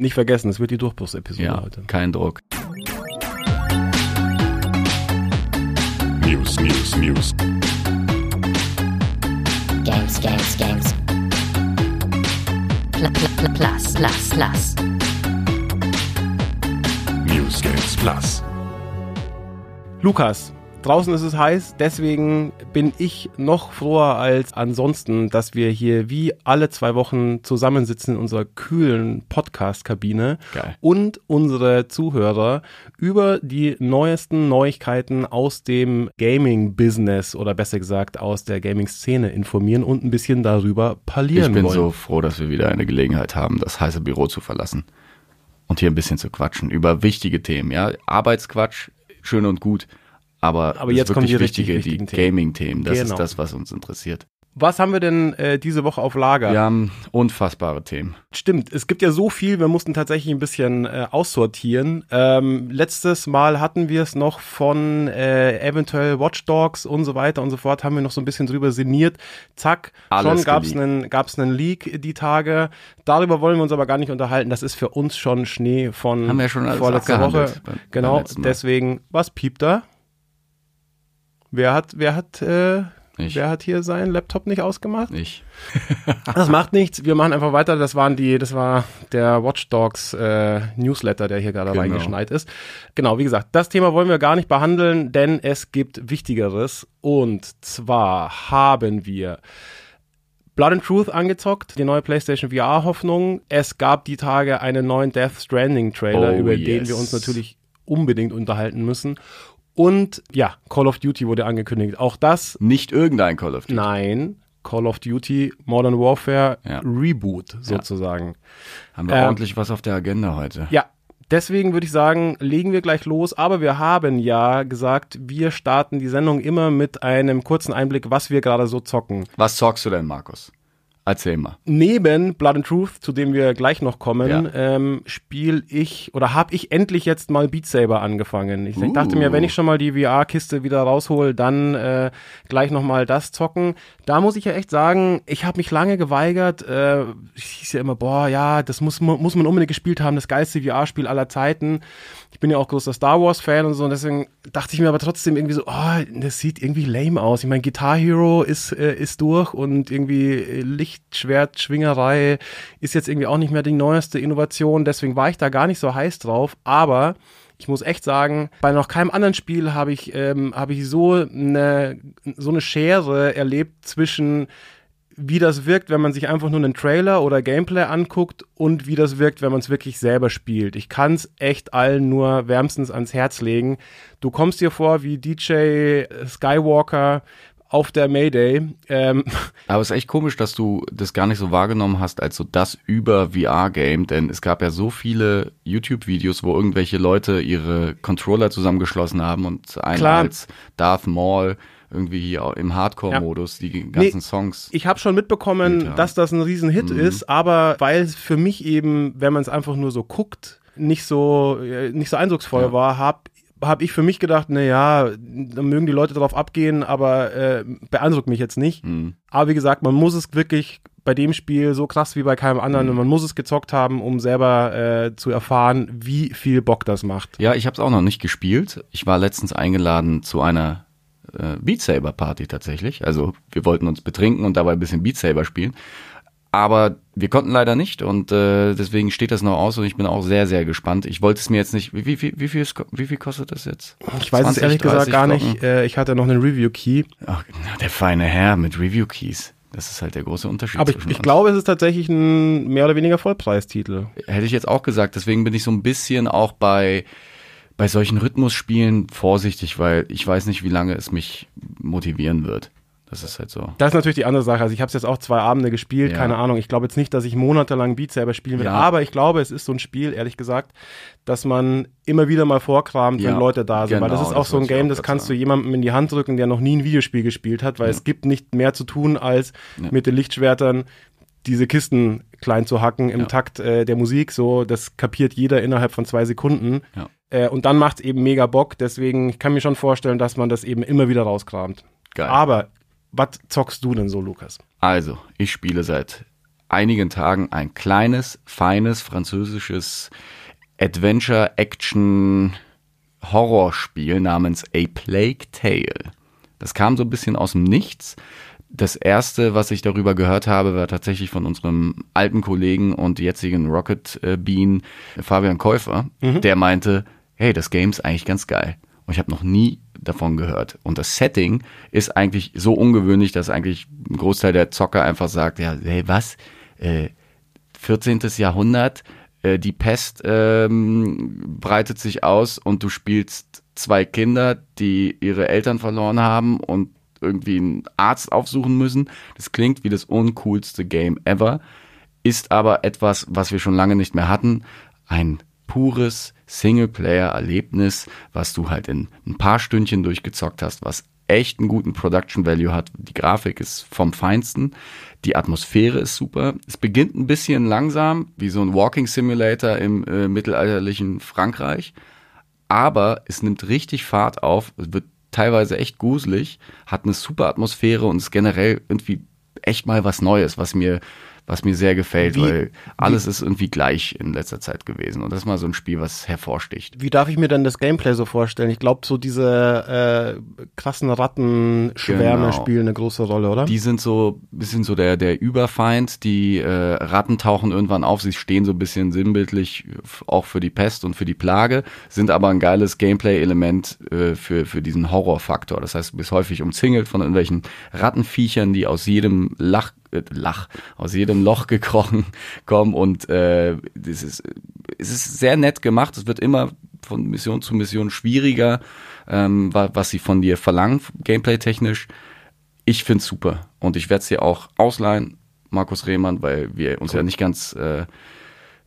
Nicht vergessen, es wird die Durchbruchsepisode Ja, heute. kein Druck. News, News, News. Games, Games, Games. Pl pl pl plus, plus, plus. News Games Plus. Lukas, draußen ist es heiß, deswegen bin ich noch froher als ansonsten, dass wir hier wie alle zwei Wochen zusammensitzen in unserer kühlen Podcast-Kabine und unsere Zuhörer über die neuesten Neuigkeiten aus dem Gaming-Business oder besser gesagt aus der Gaming-Szene informieren und ein bisschen darüber Ich parlieren bin wollen. so froh, dass wir wieder eine Gelegenheit haben, das heiße Büro zu verlassen und hier ein bisschen zu quatschen über wichtige Themen. Ja, Arbeitsquatsch, schön und gut, aber, Aber jetzt kommen die richtig wichtige, wichtigen die Themen. Gaming-Themen. Das Genau. ist das, was uns interessiert. Was haben wir denn äh, diese Woche auf Lager? Wir haben unfassbare Themen. Stimmt, es gibt ja so viel, wir mussten tatsächlich ein bisschen äh, aussortieren. Ähm, letztes Mal hatten wir es noch von äh, eventuell Watch Dogs und so weiter und so fort, haben wir noch so ein bisschen drüber sinniert. Zack, Alles schon gab's geleakt. einen gab's einen Leak die Tage. Darüber wollen wir uns aber gar nicht unterhalten. Das ist für uns schon Schnee von Haben wir schon vorletzter Woche. beim- Genau, deswegen, was piept da? Wer hat, wer hat, äh, Ich. wer hat hier seinen Laptop nicht ausgemacht? Ich. Das macht nichts. Wir machen einfach weiter. Das waren die, das war der Watch Dogs äh, Newsletter, der hier gerade Genau. reingeschneit ist. Genau, wie gesagt, das Thema wollen wir gar nicht behandeln, denn es gibt Wichtigeres. Und zwar haben wir Blood and Truth angezockt, die neue PlayStation VR-Hoffnung. Es gab die Tage einen neuen Death Stranding-Trailer, Oh, über den yes. wir uns natürlich unbedingt unterhalten müssen. Und ja, Call of Duty wurde angekündigt. Auch das Nicht irgendein Call of Duty. Nein, Call of Duty Modern Warfare Ja. Reboot sozusagen. Haben wir Ähm, ordentlich was auf der Agenda heute. Ja. Deswegen würde ich sagen, legen wir gleich los. Aber wir haben ja gesagt, wir starten die Sendung immer mit einem kurzen Einblick, was wir gerade so zocken. Was zockst du denn, Markus? Erzähl mal. Neben Blood and Truth, zu dem wir gleich noch kommen, Ja. ähm, spiele ich oder habe ich endlich jetzt mal Beat Saber angefangen. Ich Uh. dachte mir, wenn ich schon mal die VR-Kiste wieder raushol, dann äh, gleich noch mal das zocken. Da muss ich ja echt sagen, ich habe mich lange geweigert. Äh, ich hieß ja immer, boah, ja, das muss, mu- muss man unbedingt gespielt haben, das geilste VR-Spiel aller Zeiten. Ich bin ja auch großer Star Wars-Fan und so, und deswegen dachte ich mir aber trotzdem irgendwie so, oh, das sieht irgendwie lame aus. Ich meine, Guitar Hero ist, äh, ist durch und irgendwie äh, Lichtschwert-Schwingerei ist jetzt irgendwie auch nicht mehr die neueste Innovation, deswegen war ich da gar nicht so heiß drauf, aber ich muss echt sagen, bei noch keinem anderen Spiel habe ich, ähm, habe ich so eine, so eine Schere erlebt zwischen wie das wirkt, wenn man sich einfach nur einen Trailer oder Gameplay anguckt und wie das wirkt, wenn man es wirklich selber spielt. Ich kann es echt allen nur wärmstens ans Herz legen. Du kommst dir vor wie DJ Skywalker auf der Mayday. Ähm, Aber es ist echt komisch, dass du das gar nicht so wahrgenommen hast als so das über VR-Game, denn es gab ja so viele YouTube-Videos, wo irgendwelche Leute ihre Controller zusammengeschlossen haben und einen Klar. als Darth Maul irgendwie hier im Hardcore-Modus die ganzen Nee, Songs. ich habe schon mitbekommen, Ja. dass das ein Riesenhit ist, aber weil es für mich eben, wenn man es einfach nur so guckt, nicht so äh, nicht so eindrucksvoll Ja. war, habe habe ich für mich gedacht, na ja, da mögen die Leute drauf abgehen, aber äh, beeindruckt mich jetzt nicht. Hm. Aber wie gesagt, man muss es wirklich bei dem Spiel so krass wie bei keinem anderen Mhm. und man muss es gezockt haben, um selber äh, zu erfahren, wie viel Bock das macht. Ja, ich habe es auch noch nicht gespielt. Ich war letztens eingeladen zu einer äh, Beat Saber Party tatsächlich. Also wir wollten uns betrinken und dabei ein bisschen Beat Saber spielen. Aber wir konnten leider nicht und äh, deswegen steht das noch aus und ich bin auch sehr, sehr gespannt. Ich wollte es mir jetzt nicht. Wie, wie, wie, wie, viel, wie viel kostet das jetzt? Ich weiß es 20, ehrlich gesagt 30 gar nicht. Äh, ich hatte noch einen Review-Key. Ach, der feine Herr mit Review Keys. Das ist halt der große Unterschied. Aber ich, ich glaube, es ist tatsächlich ein mehr oder weniger Vollpreistitel. Hätte ich jetzt auch gesagt. Deswegen bin ich so ein bisschen auch bei, bei solchen Rhythmusspielen vorsichtig, weil ich weiß nicht, wie lange es mich motivieren wird. Das ist halt so. Das ist natürlich die andere Sache. Also ich habe es jetzt auch zwei Abende gespielt, Ja. keine Ahnung. Ich glaube jetzt nicht, dass ich monatelang Beat selber spielen will. Ja. Aber ich glaube, es ist so ein Spiel, ehrlich gesagt, dass man immer wieder mal vorkramt, wenn Ja, Leute da sind. weil das genau, ist auch das so ein Game, das kannst sagen. du jemandem in die Hand drücken, der noch nie ein Videospiel gespielt hat, weil es gibt nicht mehr zu tun, als mit den Lichtschwertern diese Kisten klein zu hacken im. Takt äh, der Musik. So, das kapiert jeder innerhalb von zwei Sekunden. Ja. Äh, und dann macht's eben mega Bock. Deswegen ich kann mir schon vorstellen, dass man das eben immer wieder rauskramt. Geil. Aber was zockst du denn so, Lukas? Also, ich spiele seit einigen Tagen ein kleines, feines französisches Adventure-Action-Horrorspiel namens A Plague Tale. Das kam so ein bisschen aus dem Nichts. Das erste, was ich darüber gehört habe, war tatsächlich von unserem alten Kollegen und jetzigen Rocket äh, Bean Fabian Käufer, der meinte, hey, das Game ist eigentlich ganz geil. Und ich habe noch nie davon gehört. Und das Setting ist eigentlich so ungewöhnlich, dass eigentlich ein Großteil der Zocker einfach sagt, ja, hey, was? Äh, 14. Jahrhundert, äh, die Pest ähm, breitet sich aus und du spielst zwei Kinder, die ihre Eltern verloren haben und irgendwie einen Arzt aufsuchen müssen. Das klingt wie das uncoolste Game ever, ist aber etwas, was wir schon lange nicht mehr hatten. Ein pures Singleplayer-Erlebnis, was du halt in ein paar Stündchen durchgezockt hast, was echt einen guten Production Value hat. Die Grafik ist vom Feinsten. Die Atmosphäre ist super. Es beginnt ein bisschen langsam, wie so ein Walking Simulator im äh, mittelalterlichen Frankreich. Aber es nimmt richtig Fahrt auf. Es wird teilweise echt gruselig, hat eine super Atmosphäre und ist generell irgendwie echt mal was Neues, was mir, was mir sehr gefällt, Wie- weil alles ist irgendwie gleich in letzter Zeit gewesen. Und das ist mal so ein Spiel, was hervorsticht. Wie darf ich mir denn das Gameplay so vorstellen? Ich glaube, so diese äh, krassen Rattenschwärme Genau. spielen eine große Rolle, oder? Die sind so ein bisschen so der, der Überfeind. Die äh, Ratten tauchen irgendwann auf. Sie stehen so ein bisschen sinnbildlich auch für die Pest und für die Plage, sind aber ein geiles Gameplay-Element äh, für, für diesen Horrorfaktor. Das heißt, du bist häufig umzingelt von irgendwelchen Rattenviechern, die aus jedem Lach, äh, Lach, aus jedem Loch gekrochen kommen und äh, das ist, es ist sehr nett gemacht. Es wird immer von Mission zu Mission schwieriger, ähm, wa- was sie von dir verlangen, gameplay-technisch. Ich find's super und ich werde es dir auch ausleihen, Markus Rehmann, weil wir uns ja nicht ganz äh,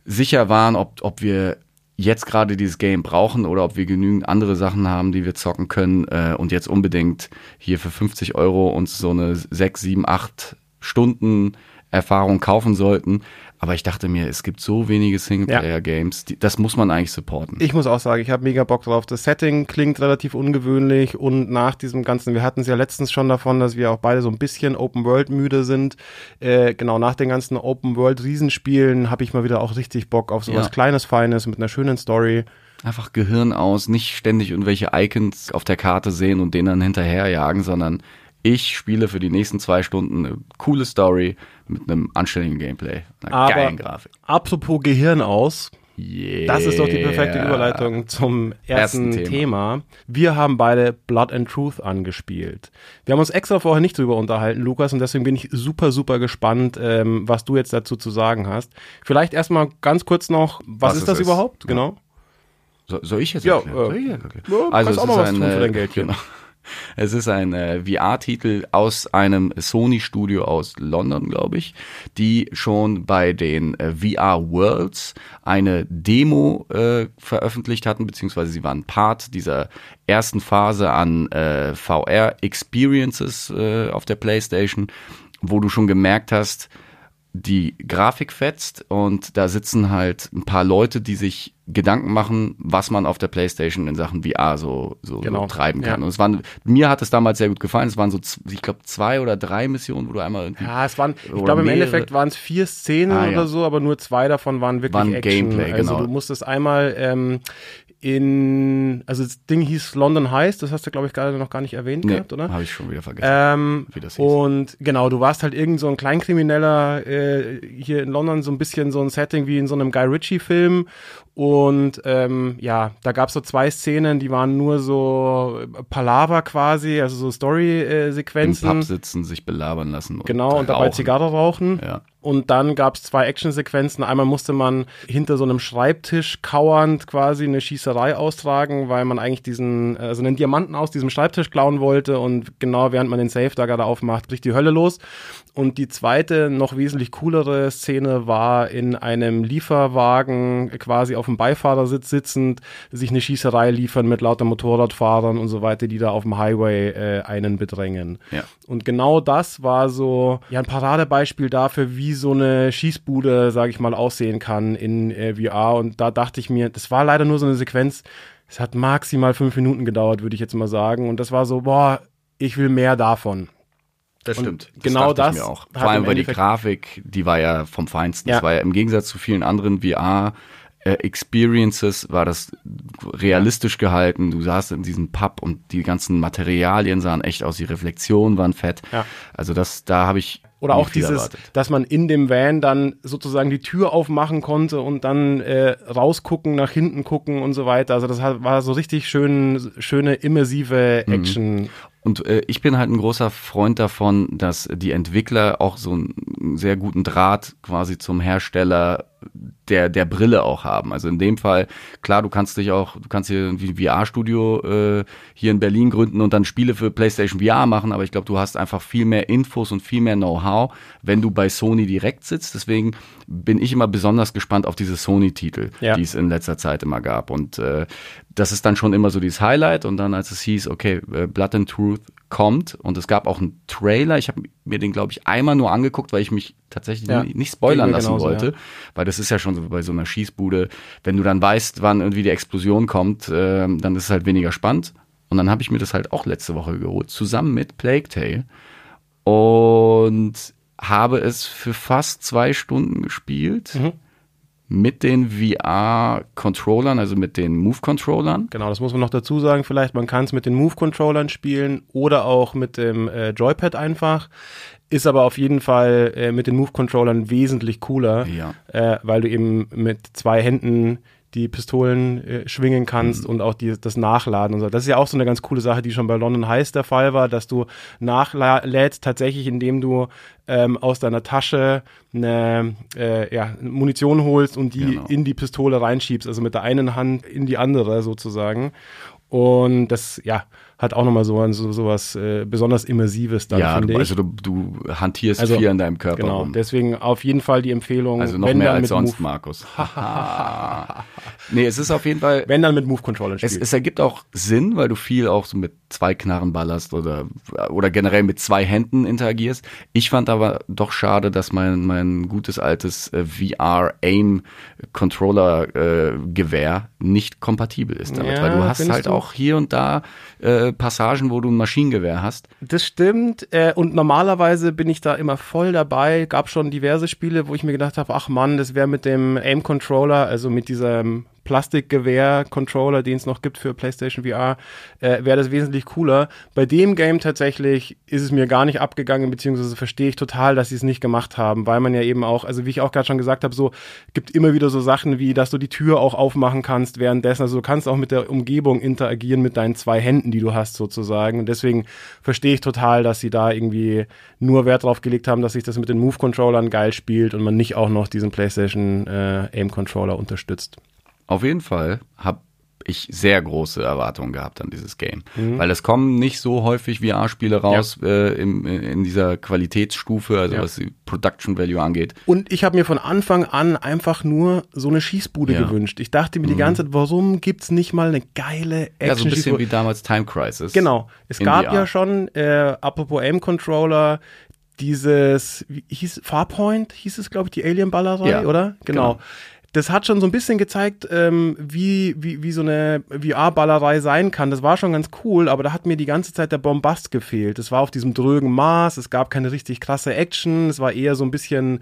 sicher waren, ob, ob wir jetzt gerade dieses Game brauchen oder ob wir genügend andere Sachen haben, die wir zocken können äh, und jetzt unbedingt hier für 50 Euro uns so eine 6, 7, 8 Stunden Erfahrung kaufen sollten. Aber ich dachte mir, es gibt so wenige Singleplayer-Games, das muss man eigentlich supporten. Ich muss auch sagen, ich habe mega Bock drauf. Das Setting klingt relativ ungewöhnlich und nach diesem ganzen, wir hatten es ja letztens schon davon, dass wir auch beide so ein bisschen Open World müde sind. Äh, genau nach den ganzen Open World Riesenspielen habe ich mal wieder auch richtig Bock auf sowas Ja. kleines, feines mit einer schönen Story. Einfach Gehirn aus, nicht ständig irgendwelche Icons auf der Karte sehen und denen dann hinterherjagen, sondern ich spiele für die nächsten zwei Stunden eine coole Story mit einem anständigen Gameplay, einer Aber geilen Grafik. apropos Gehirn aus, Yeah. Das ist doch die perfekte Überleitung zum ersten, Ersten Thema. Thema. Wir haben beide Blood and Truth angespielt. Wir haben uns extra vorher nicht drüber unterhalten, Lukas, und deswegen bin ich super, super gespannt, ähm, was du jetzt dazu zu sagen hast. Vielleicht erstmal ganz kurz noch, was, Was ist es das ist. überhaupt? Ja. Genau. So, soll ich jetzt Ja, erklären? äh, Soll ich jetzt erklären? ja, kannst auch mal was tun für dein Geldchen. Genau. Es ist ein äh, VR-Titel aus einem Sony-Studio aus London, glaube ich, die schon bei den äh, VR Worlds eine Demo äh, veröffentlicht hatten, beziehungsweise sie waren Part dieser ersten Phase an äh, VR-Experiences äh, auf der PlayStation, wo du schon gemerkt hast, die Grafik fetzt und da sitzen halt ein paar Leute, die sich Gedanken machen, was man auf der Playstation in Sachen VR so, so, Genau, so treiben kann. ja. Und es waren, mir hat es damals sehr gut gefallen. Es waren so, ich glaube, zwei oder drei Missionen, wo du einmal irgendwie Ja, es waren, ich glaube im. Endeffekt waren es vier Szenen Ah, ja. oder so, aber nur zwei davon waren wirklich Waren Action. Gameplay, also genau. du musstest einmal ähm, in, also das Ding hieß London Heist, das hast du glaube ich gerade noch gar nicht erwähnt nee, gehabt, oder? habe ich schon wieder vergessen. Ähm, wie das hieß. und genau, du warst halt irgend so ein Kleinkrimineller äh, hier in London, so ein bisschen so ein Setting wie in so einem Guy Ritchie-Film. Und ähm, ja, da gab es so zwei Szenen, die waren nur so Palaver quasi, also so Im Story-Sequenzen. Pub sitzen, sich belabern lassen. Und Genau, und dabei rauchen. Zigarre rauchen. Ja. Und dann gab es zwei Actionsequenzen. Einmal musste man hinter so einem Schreibtisch kauernd quasi eine Schießerei austragen, weil man eigentlich diesen, also einen Diamanten aus diesem Schreibtisch klauen wollte. Und genau während man den Safe da gerade aufmacht, bricht die Hölle los. Und die zweite, noch wesentlich coolere Szene war in einem Lieferwagen quasi auf dem Beifahrersitz sitzend, sich eine Schießerei liefern mit lauter Motorradfahrern und so weiter, die da auf dem Highway äh, einen bedrängen. Ja. Und genau das war so ja ein Paradebeispiel dafür, wie so eine Schießbude, sage ich mal, aussehen kann in äh, VR. Und da dachte ich mir, das war leider nur so eine Sequenz. Es hat maximal fünf Minuten gedauert, würde ich jetzt mal sagen. Und das war so, boah, ich will mehr davon. Das Und stimmt. genau dachte ich das Mir auch. Vor allem, weil die Grafik, die war ja vom Feinsten. Ja. Das war ja im Gegensatz zu vielen anderen VR äh, Experiences war das realistisch gehalten. Du saßt in diesem Pub und die ganzen Materialien sahen echt aus. Die Reflexionen waren fett. Ja. Also das, da habe ich Oder auch dieses, erwartet. dass man in dem Van dann sozusagen die Tür aufmachen konnte und dann äh, rausgucken, nach hinten gucken und so weiter. Also das war so richtig schön, schöne immersive Mhm. Und äh, ich bin halt ein großer Freund davon, dass die Entwickler auch so einen sehr guten Draht quasi zum Hersteller der der Brille auch haben. Also in dem Fall, klar, du kannst dich auch, du kannst hier ein VR-Studio äh, hier in Berlin gründen und dann Spiele für PlayStation VR machen, aber ich glaube, du hast einfach viel mehr Infos und viel mehr Know-how, wenn du bei Sony direkt sitzt. Deswegen bin ich immer besonders gespannt auf diese Sony-Titel, Ja. die es in letzter Zeit immer gab. Und äh, das ist dann schon immer so dieses Highlight. Und dann, als es hieß, okay, äh, Blood and Truth kommt und es gab auch einen Trailer. Ich habe mir den, glaube ich, einmal nur angeguckt, weil ich mich tatsächlich Ja. nicht spoilern lassen genauso, wollte. ja. Weil das ist ja schon so bei so einer Schießbude. Wenn du dann weißt, wann irgendwie die Explosion kommt, äh, dann ist es halt weniger spannend. Und dann habe ich mir das halt auch letzte Woche geholt, zusammen mit Plague Tale. Und habe es für fast zwei Stunden gespielt. Mhm. Mit den VR-Controllern, also mit den Move-Controllern. Genau, das muss man noch dazu sagen. Vielleicht, man kann es mit den Move-Controllern spielen oder auch mit dem äh, Joypad einfach. Ist aber auf jeden Fall äh, mit den Move-Controllern wesentlich cooler, Ja. äh, weil du eben mit zwei Händen die Pistolen äh, schwingen kannst und auch die, das Nachladen und so. Das ist ja auch so eine ganz coole Sache, die schon bei London Heights der Fall war, dass du nachlädst tatsächlich, indem du ähm, aus deiner Tasche eine äh, ja, Munition holst und die Genau. in die Pistole reinschiebst, also mit der einen Hand in die andere sozusagen. Und das, ja, hat auch nochmal so, so, so was äh, besonders Immersives dann, ja, du, also du, du hantierst Also, viel an deinem Körper genau, rum. deswegen auf jeden Fall die Empfehlung, Also noch mehr als sonst, Move, Markus. nee, es ist auf jeden Fall, wenn dann mit Move-Controllern es, es ergibt auch Sinn, weil du viel auch so mit zwei Knarren ballerst oder, oder generell mit zwei Händen interagierst. Ich fand aber doch schade, dass mein, mein gutes altes äh, VR-Aim-Controller-Gewehr nicht kompatibel ist damit, Ja, weil du hast halt auch hier und da äh, Passagen, wo du ein Maschinengewehr hast. Das stimmt. Äh, und normalerweise bin ich da immer voll dabei. Gab schon diverse Spiele, wo ich mir gedacht habe, ach Mann, das wäre mit dem Aim-Controller, also mit diesem Plastikgewehr-Controller, den es noch gibt für PlayStation VR, äh, wäre das wesentlich cooler. Bei dem Game tatsächlich ist es mir gar nicht abgegangen, beziehungsweise verstehe ich total, dass sie es nicht gemacht haben, weil man ja eben auch, also wie ich auch gerade schon gesagt habe, so gibt immer wieder so Sachen wie, dass du die Tür auch aufmachen kannst währenddessen. Also du kannst auch mit der Umgebung interagieren mit deinen zwei Händen, die du hast sozusagen. Und deswegen verstehe ich total, dass sie da irgendwie nur Wert drauf gelegt haben, dass sich das mit den Move-Controllern geil spielt und man nicht auch noch diesen PlayStation äh, Aim-Controller unterstützt. Auf jeden Fall habe ich sehr große Erwartungen gehabt an dieses Game, Mhm. weil es kommen nicht so häufig VR-Spiele raus äh, im, in dieser Qualitätsstufe, also Ja. was die Production Value angeht. Und ich habe mir von Anfang an einfach nur so eine Schießbude Ja. Mhm. gewünscht. Ich dachte mir die ganze Zeit, warum gibt's nicht mal eine geile Action Ja, so ein bisschen wie damals Time Crisis. Genau. Es in gab VR. ja schon, äh, apropos Aim-Controller, dieses, wie hieß Farpoint, hieß es, glaube ich, die Alien-Ballerei, Ja, oder? Genau. genau. Das hat schon so ein bisschen gezeigt, ähm, wie, wie, wie so eine VR-Ballerei sein kann. Das war schon ganz cool, aber da hat mir die ganze Zeit der Bombast gefehlt. Es war auf diesem drögen Maß, es gab keine richtig krasse Action, es war eher so ein bisschen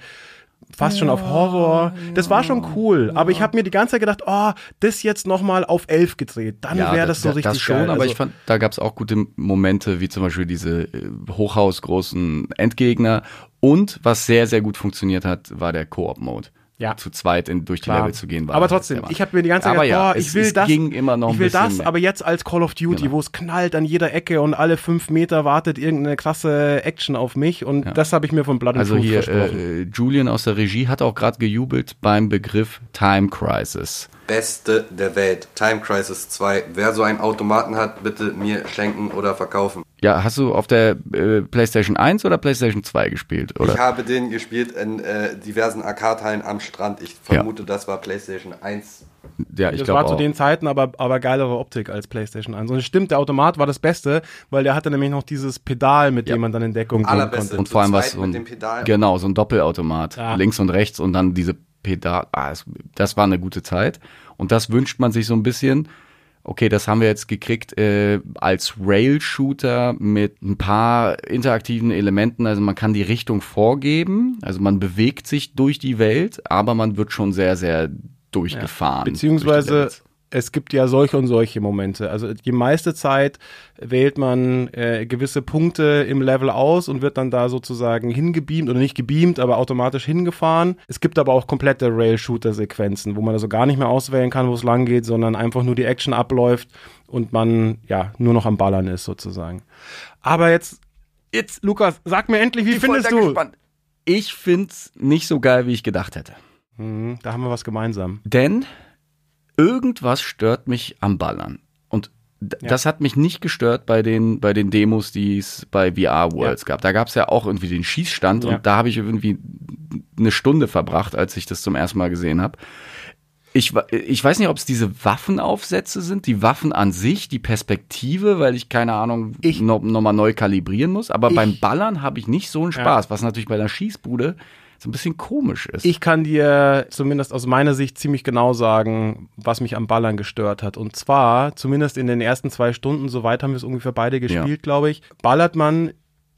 fast schon auf Horror. Das war schon cool, aber ich habe mir die ganze Zeit gedacht, oh, das jetzt nochmal auf elf gedreht, dann Ja, wäre das so da- richtig Das schon, geil. aber Also- ich fand, da gab es auch gute Momente, wie zum Beispiel diese äh, hochhausgroßen Endgegner. Und was sehr, sehr gut funktioniert hat, war der Koop-Mode. Ja. Zu zweit in, durch die Klar. Level zu gehen. War aber trotzdem, ich habe mir die ganze Zeit aber gedacht, ja, boah, es, ich will es das, ging immer noch ich will das, mehr. aber jetzt als Call of Duty, Genau. wo es knallt an jeder Ecke und alle fünf Meter wartet irgendeine krasse Action auf mich und das habe ich mir von Blood and Also Truth hier, versprochen. äh, Julian aus der Regie hat auch gerade gejubelt beim Begriff Time Crisis. Beste der Welt. Time Crisis 2. Wer so einen Automaten hat, bitte mir schenken oder verkaufen. Ja, hast du auf der äh, PlayStation 1 oder PlayStation 2 gespielt? Oder? Ich habe den gespielt in äh, diversen Arcade-Hallen am Strand. Ich vermute, das war PlayStation 1. ja, ich das glaube war zu auch. den Zeiten aber, aber geilere Optik als PlayStation 1. Und es stimmt, der Automat war das Beste, weil der hatte nämlich noch dieses Pedal, mit Ja. dem man dann in Deckung gehen konnte. und vor allem zu was so mit ein, dem Pedal. genau so ein Doppelautomat Ja. links und rechts und dann diese Pedal ah, es, das war eine gute Zeit und das wünscht man sich so ein bisschen okay, das haben wir jetzt gekriegt äh, als Rail-Shooter mit ein paar interaktiven Elementen. Also man kann die Richtung vorgeben, also man bewegt sich durch die Welt, aber man wird schon sehr, sehr durchgefahren. durch die Beziehungsweise Levels. Es gibt ja solche und solche Momente. Also die meiste Zeit wählt man äh, gewisse Punkte im Level aus und wird dann da sozusagen hingebeamt oder nicht gebeamt, aber automatisch hingefahren. Es gibt aber auch komplette Rail-Shooter-Sequenzen, wo man also gar nicht mehr auswählen kann, wo es lang geht, sondern einfach nur die Action abläuft und man ja nur noch am Ballern ist sozusagen. Aber jetzt, jetzt Lukas, sag mir endlich, wie Ich findest du? gespannt. Ich find's nicht so geil, wie ich gedacht hätte. Mhm, da haben wir was gemeinsam. Denn irgendwas stört mich am Ballern. Und Ja. das hat mich nicht gestört bei den, bei den Demos, die es bei VR Worlds Ja. gab. Da gab es ja auch irgendwie den Schießstand Ja. und da habe ich irgendwie eine Stunde verbracht, als ich das zum ersten Mal gesehen habe. Ich, ich weiß nicht, ob es diese Waffenaufsätze sind, die Waffen an sich, die Perspektive, weil ich keine Ahnung Ich- noch, noch mal neu kalibrieren muss. Aber Ich- beim Ballern habe ich nicht so einen. Spaß, was natürlich bei einer Schießbude so ein bisschen komisch ist. Ich kann dir zumindest aus meiner Sicht ziemlich genau sagen, was mich am Ballern gestört hat. Und zwar, zumindest in den ersten zwei Stunden, soweit haben wir es ungefähr beide gespielt, glaube ich, ballert man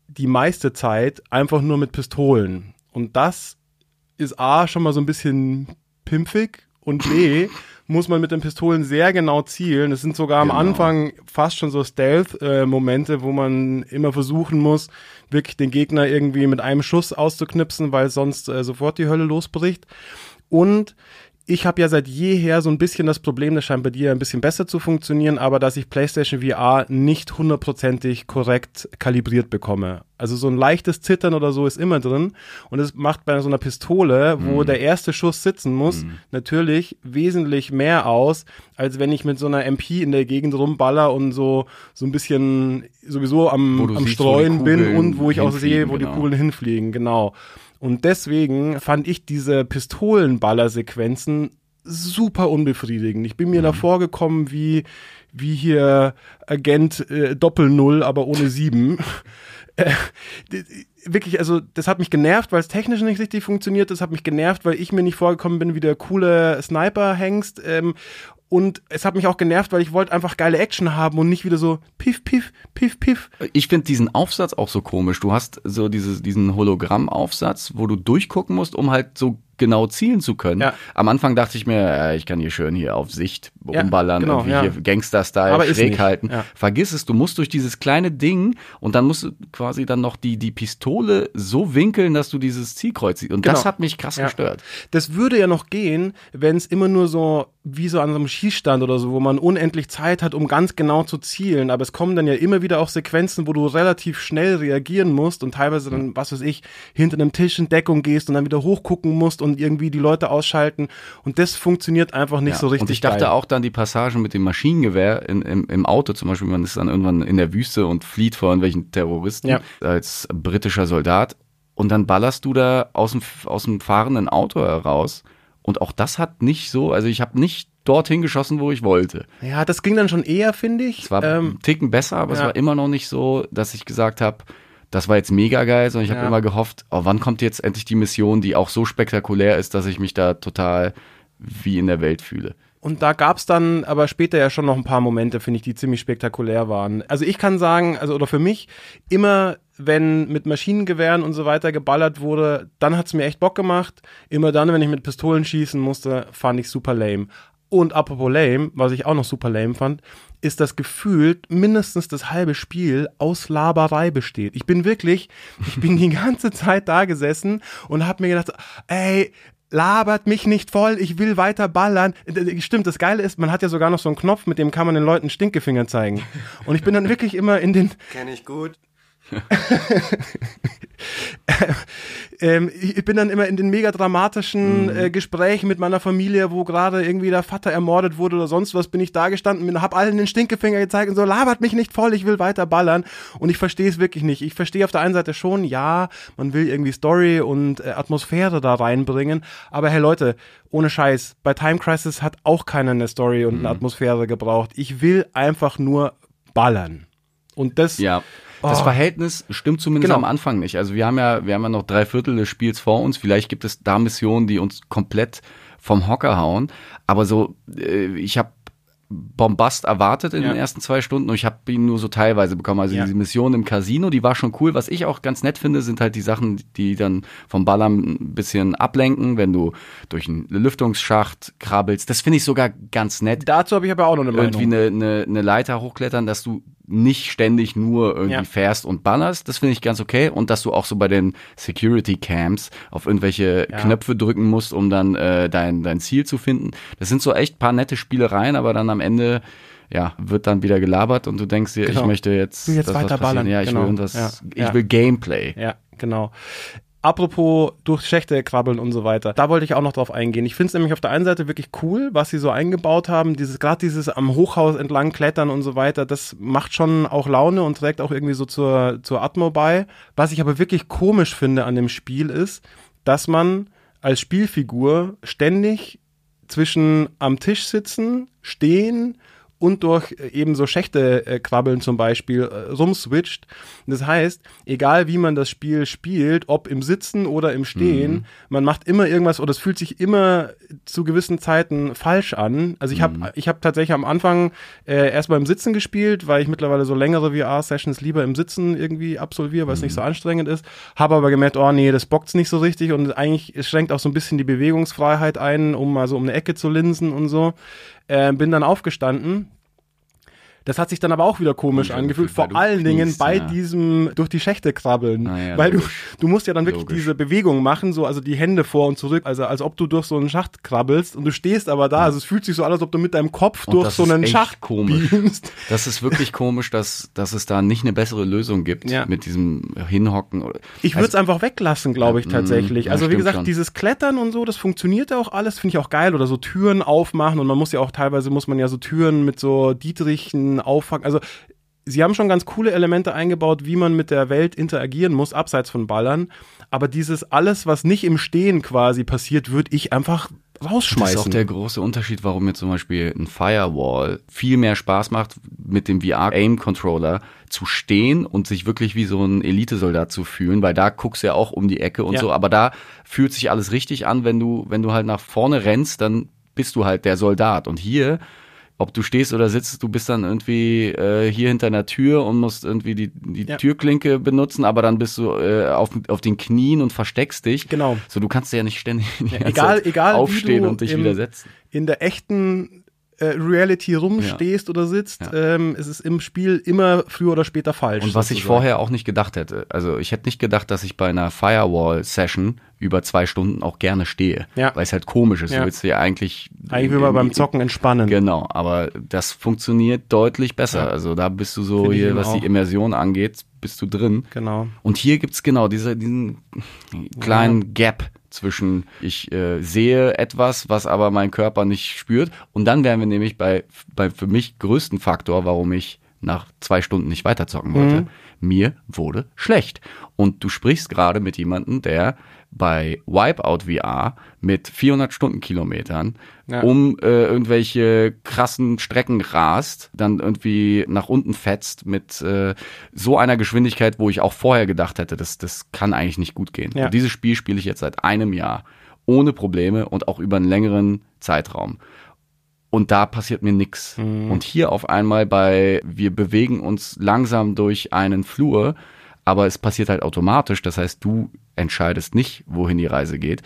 die meiste Zeit einfach nur mit Pistolen. Und das ist A, schon mal so ein bisschen pimpfig und B, muss man mit den Pistolen sehr genau zielen. Es sind sogar am Genau. Anfang fast schon so Stealth-Momente, wo man immer versuchen muss, wirklich den Gegner irgendwie mit einem Schuss auszuknipsen, weil sonst äh, sofort die Hölle losbricht. Und ich habe ja seit jeher so ein bisschen das Problem, das scheint bei dir ein bisschen besser zu funktionieren, aber dass ich PlayStation VR nicht hundertprozentig korrekt kalibriert bekomme. Also so ein leichtes Zittern oder so ist immer drin und es macht bei so einer Pistole, wo der erste Schuss sitzen muss, natürlich wesentlich mehr aus, als wenn ich mit so einer MP in der Gegend rumballer und so so ein bisschen sowieso am, am siehst, die Streuen bin und wo ich auch sehe, wo die genau. Kugeln hinfliegen, genau. Und deswegen fand ich diese Pistolenballer-Sequenzen super unbefriedigend. Ich bin mir da vorgekommen wie, wie hier Agent äh, Doppel-Null, aber ohne sieben. Äh, wirklich, also das hat mich genervt, weil es technisch nicht richtig funktioniert. Das hat mich genervt, weil ich mir nicht vorgekommen bin wie der coole Sniper-Hengst. Ähm, und es hat mich auch genervt, weil ich wollte einfach geile Action haben und nicht wieder so piff, piff, piff, piff. Ich finde diesen Aufsatz auch so komisch. Du hast so dieses, diesen Hologrammaufsatz, wo du durchgucken musst, um halt so genau zielen zu können. Ja. Am Anfang dachte ich mir, ja, ich kann hier schön hier auf Sicht Ja, rumballern, genau, irgendwie ja. hier Gangster-Style schräg halten. Vergiss es, du musst durch dieses kleine Ding und dann musst du quasi dann noch die, die Pistole so winkeln, dass du dieses Zielkreuz siehst. Und das Genau. hat mich krass gestört. Das würde ja noch gehen, wenn es immer nur so wie so an so einem Schießstand oder so, wo man unendlich Zeit hat, um ganz genau zu zielen. Aber es kommen dann ja immer wieder auch Sequenzen, wo du relativ schnell reagieren musst und teilweise dann, was weiß ich, hinter einem Tisch in Deckung gehst und dann wieder hochgucken musst und irgendwie die Leute ausschalten. Und das funktioniert einfach nicht Ja, so richtig. und ich dachte geil. auch dann die Passagen mit dem Maschinengewehr in, im, im Auto zum Beispiel, man ist dann irgendwann in der Wüste und flieht vor irgendwelchen Terroristen Ja. als britischer Soldat und dann ballerst du da aus dem, aus dem fahrenden Auto heraus und auch das hat nicht so, also ich habe nicht dorthin geschossen, wo ich wollte. Ja, das ging dann schon eher, finde ich. Es war Ähm, einen Ticken besser, aber es ja. war immer noch nicht so, dass ich gesagt habe, das war jetzt mega geil, sondern ich habe Ja. immer gehofft, oh, wann kommt jetzt endlich die Mission, die auch so spektakulär ist, dass ich mich da total wie in der Welt fühle. Und da gab's dann aber später ja schon noch ein paar Momente, finde ich, die ziemlich spektakulär waren. Also ich kann sagen, also oder für mich, immer wenn mit Maschinengewehren und so weiter geballert wurde, dann hat's mir echt Bock gemacht. Immer dann, wenn ich mit Pistolen schießen musste, fand ich super lame. Und apropos lame, was ich auch noch super lame fand, ist, dass gefühlt mindestens das halbe Spiel aus Laberei besteht. Ich bin wirklich, ich bin die ganze Zeit da gesessen und habe mir gedacht, ey, labert mich nicht voll, ich will weiter ballern. Stimmt, das Geile ist, man hat ja sogar noch so einen Knopf, mit dem kann man den Leuten Stinkefinger zeigen. Und ich bin dann wirklich immer in den, Kenne ich gut. ähm, ich bin dann immer in den mega dramatischen Mhm. äh, Gesprächen mit meiner Familie, wo gerade irgendwie der Vater ermordet wurde oder sonst was, bin ich da gestanden, bin, hab allen den Stinkefinger gezeigt und so, labert mich nicht voll, ich will weiter ballern. Und ich verstehe es wirklich nicht. Ich verstehe auf der einen Seite schon, ja, man will irgendwie Story und äh, Atmosphäre da reinbringen, aber hey Leute, ohne Scheiß, bei Time Crisis hat auch keiner eine Story und Mhm. eine Atmosphäre gebraucht. Ich will einfach nur ballern. Und das, Ja. Das Oh. Verhältnis stimmt zumindest Genau. am Anfang nicht. Also wir haben ja, wir haben ja noch drei Viertel des Spiels vor uns. Vielleicht gibt es da Missionen, die uns komplett vom Hocker hauen. Aber so, äh, ich habe Bombast erwartet in Ja. den ersten zwei Stunden und ich habe ihn nur so teilweise bekommen. Also Ja. diese Mission im Casino, die war schon cool. Was ich auch ganz nett finde, sind halt die Sachen, die dann vom Ballern ein bisschen ablenken, wenn du durch einen Lüftungsschacht krabbelst. Das finde ich sogar ganz nett. Dazu habe ich aber auch noch eine Meinung. Irgendwie eine, eine, eine Leiter hochklettern, dass du nicht ständig nur irgendwie Ja. fährst und ballerst. Das finde ich ganz okay. Und dass du auch so bei den Security Camps auf irgendwelche Ja. Knöpfe drücken musst, um dann äh, dein, dein Ziel zu finden. Das sind so echt paar nette Spielereien, aber dann am Ende ja, wird dann wieder gelabert und du denkst dir, Genau. ich möchte jetzt, jetzt weiter ballern. Ja, ich Genau. will Ja. ich will Gameplay. Ja, genau. Apropos durch Schächte krabbeln und so weiter. Da wollte ich auch noch drauf eingehen. Ich finde es nämlich auf der einen Seite wirklich cool, was sie so eingebaut haben. Dieses, gerade dieses am Hochhaus entlang klettern und so weiter, das macht schon auch Laune und trägt auch irgendwie so zur, zur Atmo bei. Was ich aber wirklich komisch finde an dem Spiel ist, dass man als Spielfigur ständig zwischen am Tisch sitzen, stehen und durch äh, eben so Schächte äh, zum Beispiel äh, rumswitcht. Das heißt, egal wie man das Spiel spielt, ob im Sitzen oder im Stehen, man macht immer irgendwas oder es fühlt sich immer zu gewissen Zeiten falsch an. Also ich habe ich habe tatsächlich am Anfang äh, erstmal im Sitzen gespielt, weil ich mittlerweile so längere VR-Sessions lieber im Sitzen irgendwie absolviere, weil es nicht so anstrengend ist. Habe aber gemerkt, oh nee, das bockt's nicht so richtig und eigentlich es schränkt auch so ein bisschen die Bewegungsfreiheit ein, um mal so um eine Ecke zu linsen und so. Äh, bin dann aufgestanden. Das hat sich dann aber auch wieder komisch Komisch angefühlt, vor allen Dingen kniest, bei ja. diesem durch die Schächte krabbeln, Ah ja, weil du logisch. du musst ja dann wirklich Logisch. diese Bewegung machen, so also die Hände vor und zurück, also als ob du durch so einen Schacht krabbelst und du stehst aber da, also es fühlt sich so an, als ob du mit deinem Kopf Und durch so einen Schacht komisch. beamst. Das ist wirklich komisch, dass, dass es da nicht eine bessere Lösung gibt Ja. mit diesem Hinhocken. Ich würde es einfach weglassen, glaube ich tatsächlich. ja, also wie gesagt, schon. dieses Klettern und so, das funktioniert ja auch alles, finde ich auch geil. Oder so Türen aufmachen und man muss ja auch teilweise muss man ja so Türen mit so Dietrichen auffangen. Also sie haben schon ganz coole Elemente eingebaut, wie man mit der Welt interagieren muss, abseits von Ballern. Aber dieses alles, was nicht im Stehen quasi passiert, würde ich einfach Das rausschmeißen. ist auch der große Unterschied, warum mir zum Beispiel ein Firewall viel mehr Spaß macht, mit dem VR-Aim-Controller zu stehen und sich wirklich wie so ein Elitesoldat zu fühlen, weil da guckst du ja auch um die Ecke und Ja. so, aber da fühlt sich alles richtig an, wenn du, wenn du halt nach vorne rennst, dann bist du halt der Soldat. Und hier, ob du stehst oder sitzt, du bist dann irgendwie äh, hier hinter einer Tür und musst irgendwie die, die Ja. Türklinke benutzen, aber dann bist du äh, auf, auf den Knien und versteckst dich. Genau. So, du kannst ja nicht ständig ganze egal, egal aufstehen und dich im, wieder setzen. in der echten äh, Reality rumstehst oder sitzt, Ja. ähm, es ist im Spiel immer früher oder später falsch. Und was ich sozusagen. vorher auch nicht gedacht hätte, also ich hätte nicht gedacht, dass ich bei einer Firewall-Session über zwei Stunden auch gerne stehe. Ja. Weil es halt komisch ist. Ja. Du willst ja eigentlich. Eigentlich will man beim Zocken entspannen. Genau, aber das funktioniert deutlich besser. Ja. Also da bist du so Finde ich hier, was auch. die Immersion angeht, bist du drin. Genau. Und hier gibt's genau diese, diesen kleinen Gap zwischen ich äh, sehe etwas, was aber mein Körper nicht spürt. Und dann wären wir nämlich bei, bei für mich größten Faktor, warum ich nach zwei Stunden nicht weiterzocken wollte. Mir wurde schlecht. Und du sprichst gerade mit jemandem, der bei Wipeout VR mit 400 Stundenkilometern Ja. um äh, irgendwelche krassen Strecken rast, dann irgendwie nach unten fetzt mit äh, so einer Geschwindigkeit, wo ich auch vorher gedacht hätte, das, das kann eigentlich nicht gut gehen. Ja. Dieses Spiel spiele ich jetzt seit einem Jahr ohne Probleme und auch über einen längeren Zeitraum. Und da passiert mir nix. Und hier auf einmal bei, wir bewegen uns langsam durch einen Flur, aber es passiert halt automatisch. Das heißt, du entscheidest nicht, wohin die Reise geht.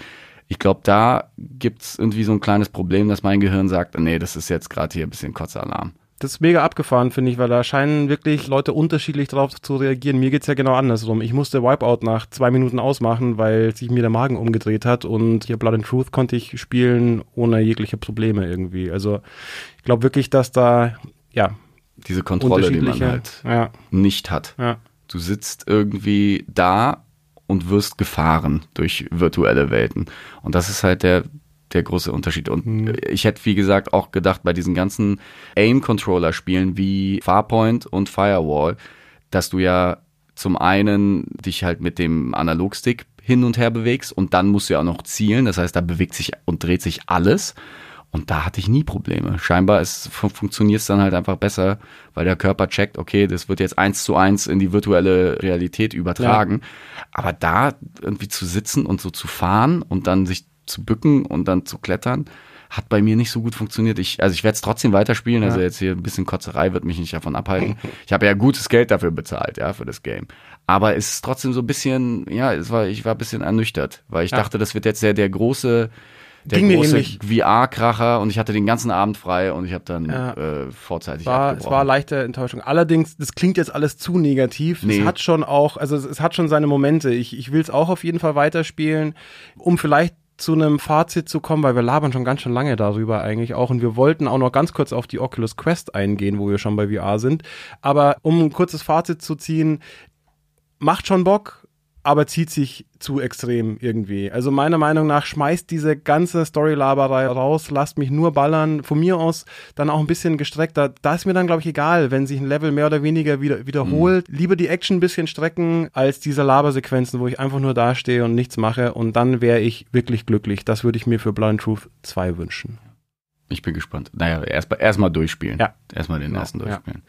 Ich glaube, da gibt's irgendwie so ein kleines Problem, dass mein Gehirn sagt, nee, das ist jetzt gerade hier ein bisschen Kotzalarm. Das ist mega abgefahren, finde ich, weil da scheinen wirklich Leute unterschiedlich drauf zu reagieren. Mir geht's ja genau andersrum. Ich musste Wipeout nach zwei Minuten ausmachen, weil sich mir der Magen umgedreht hat und hier Blood and Truth konnte ich spielen ohne jegliche Probleme irgendwie. Also ich glaube wirklich, dass da ja Diese Kontrolle, die man halt ja, nicht hat. ja. Du sitzt irgendwie da und wirst gefahren durch virtuelle Welten. Und das ist halt der, der große Unterschied. Und ich hätte, wie gesagt, auch gedacht, bei diesen ganzen Aim-Controller-Spielen wie Farpoint und Firewall, dass du ja zum einen dich halt mit dem Analogstick hin und her bewegst und dann musst du ja auch noch zielen. Das heißt, da bewegt sich und dreht sich alles. Und da hatte ich nie Probleme. Scheinbar fun funktioniert es dann halt einfach besser, weil der Körper checkt, okay, das wird jetzt eins zu eins in die virtuelle Realität übertragen. Aber da irgendwie zu sitzen und so zu fahren und dann sich zu bücken und dann zu klettern, hat bei mir nicht so gut funktioniert. Ich, also ich werde es trotzdem weiterspielen. Also Ja. jetzt hier ein bisschen Kotzerei wird mich nicht davon abhalten. Ich habe ja gutes Geld dafür bezahlt, ja, für das Game. Aber es ist trotzdem so ein bisschen, ja, es war, ich war ein bisschen ernüchtert, weil ich Ja. dachte, das wird jetzt der, der große, der Ging große. VR-Kracher und ich hatte den ganzen Abend frei und ich habe dann Ja. äh, vorzeitig Es war, es abgebrochen. war leichte Enttäuschung. Allerdings, das klingt jetzt alles zu negativ. Nee. Es hat schon auch, also es, es hat schon seine Momente. Ich, ich will es auch auf jeden Fall weiterspielen, um vielleicht zu einem Fazit zu kommen, weil wir labern schon ganz schön lange darüber eigentlich auch und wir wollten auch noch ganz kurz auf die Oculus Quest eingehen, wo wir schon bei VR sind. Aber um ein kurzes Fazit zu ziehen, macht schon Bock, aber zieht sich zu extrem irgendwie. Also meiner Meinung nach schmeißt diese ganze Storylaberei raus, lasst mich nur ballern. Von mir aus dann auch ein bisschen gestreckter. Da ist mir dann, glaube ich, egal, wenn sich ein Level mehr oder weniger wieder, wiederholt. Lieber die Action ein bisschen strecken, als diese Labersequenzen, wo ich einfach nur dastehe und nichts mache. Und dann wäre ich wirklich glücklich. Das würde ich mir für Blind Truth 2 wünschen. Ich bin gespannt. Naja, erstmal erst durchspielen. Ja. Erstmal den Genau, ersten ja. durchspielen.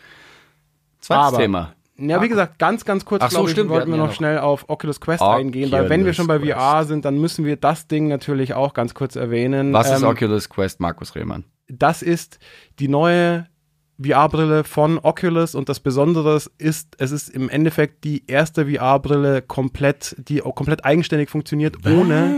Zweites Aber- Thema. Ja, wie gesagt, ganz, ganz kurz, Ach so, glaube ich, stimmt, wir wollten wir ja noch noch- schnell auf Oculus Quest Oculus eingehen, weil wenn wir schon bei Quest. VR sind, dann müssen wir das Ding natürlich auch ganz kurz erwähnen. Was ist Ähm, Oculus Quest, Markus Rehmann? das ist die neue VR-Brille von Oculus und das Besondere ist, es ist im Endeffekt die erste VR-Brille komplett, die auch komplett eigenständig funktioniert, ohne,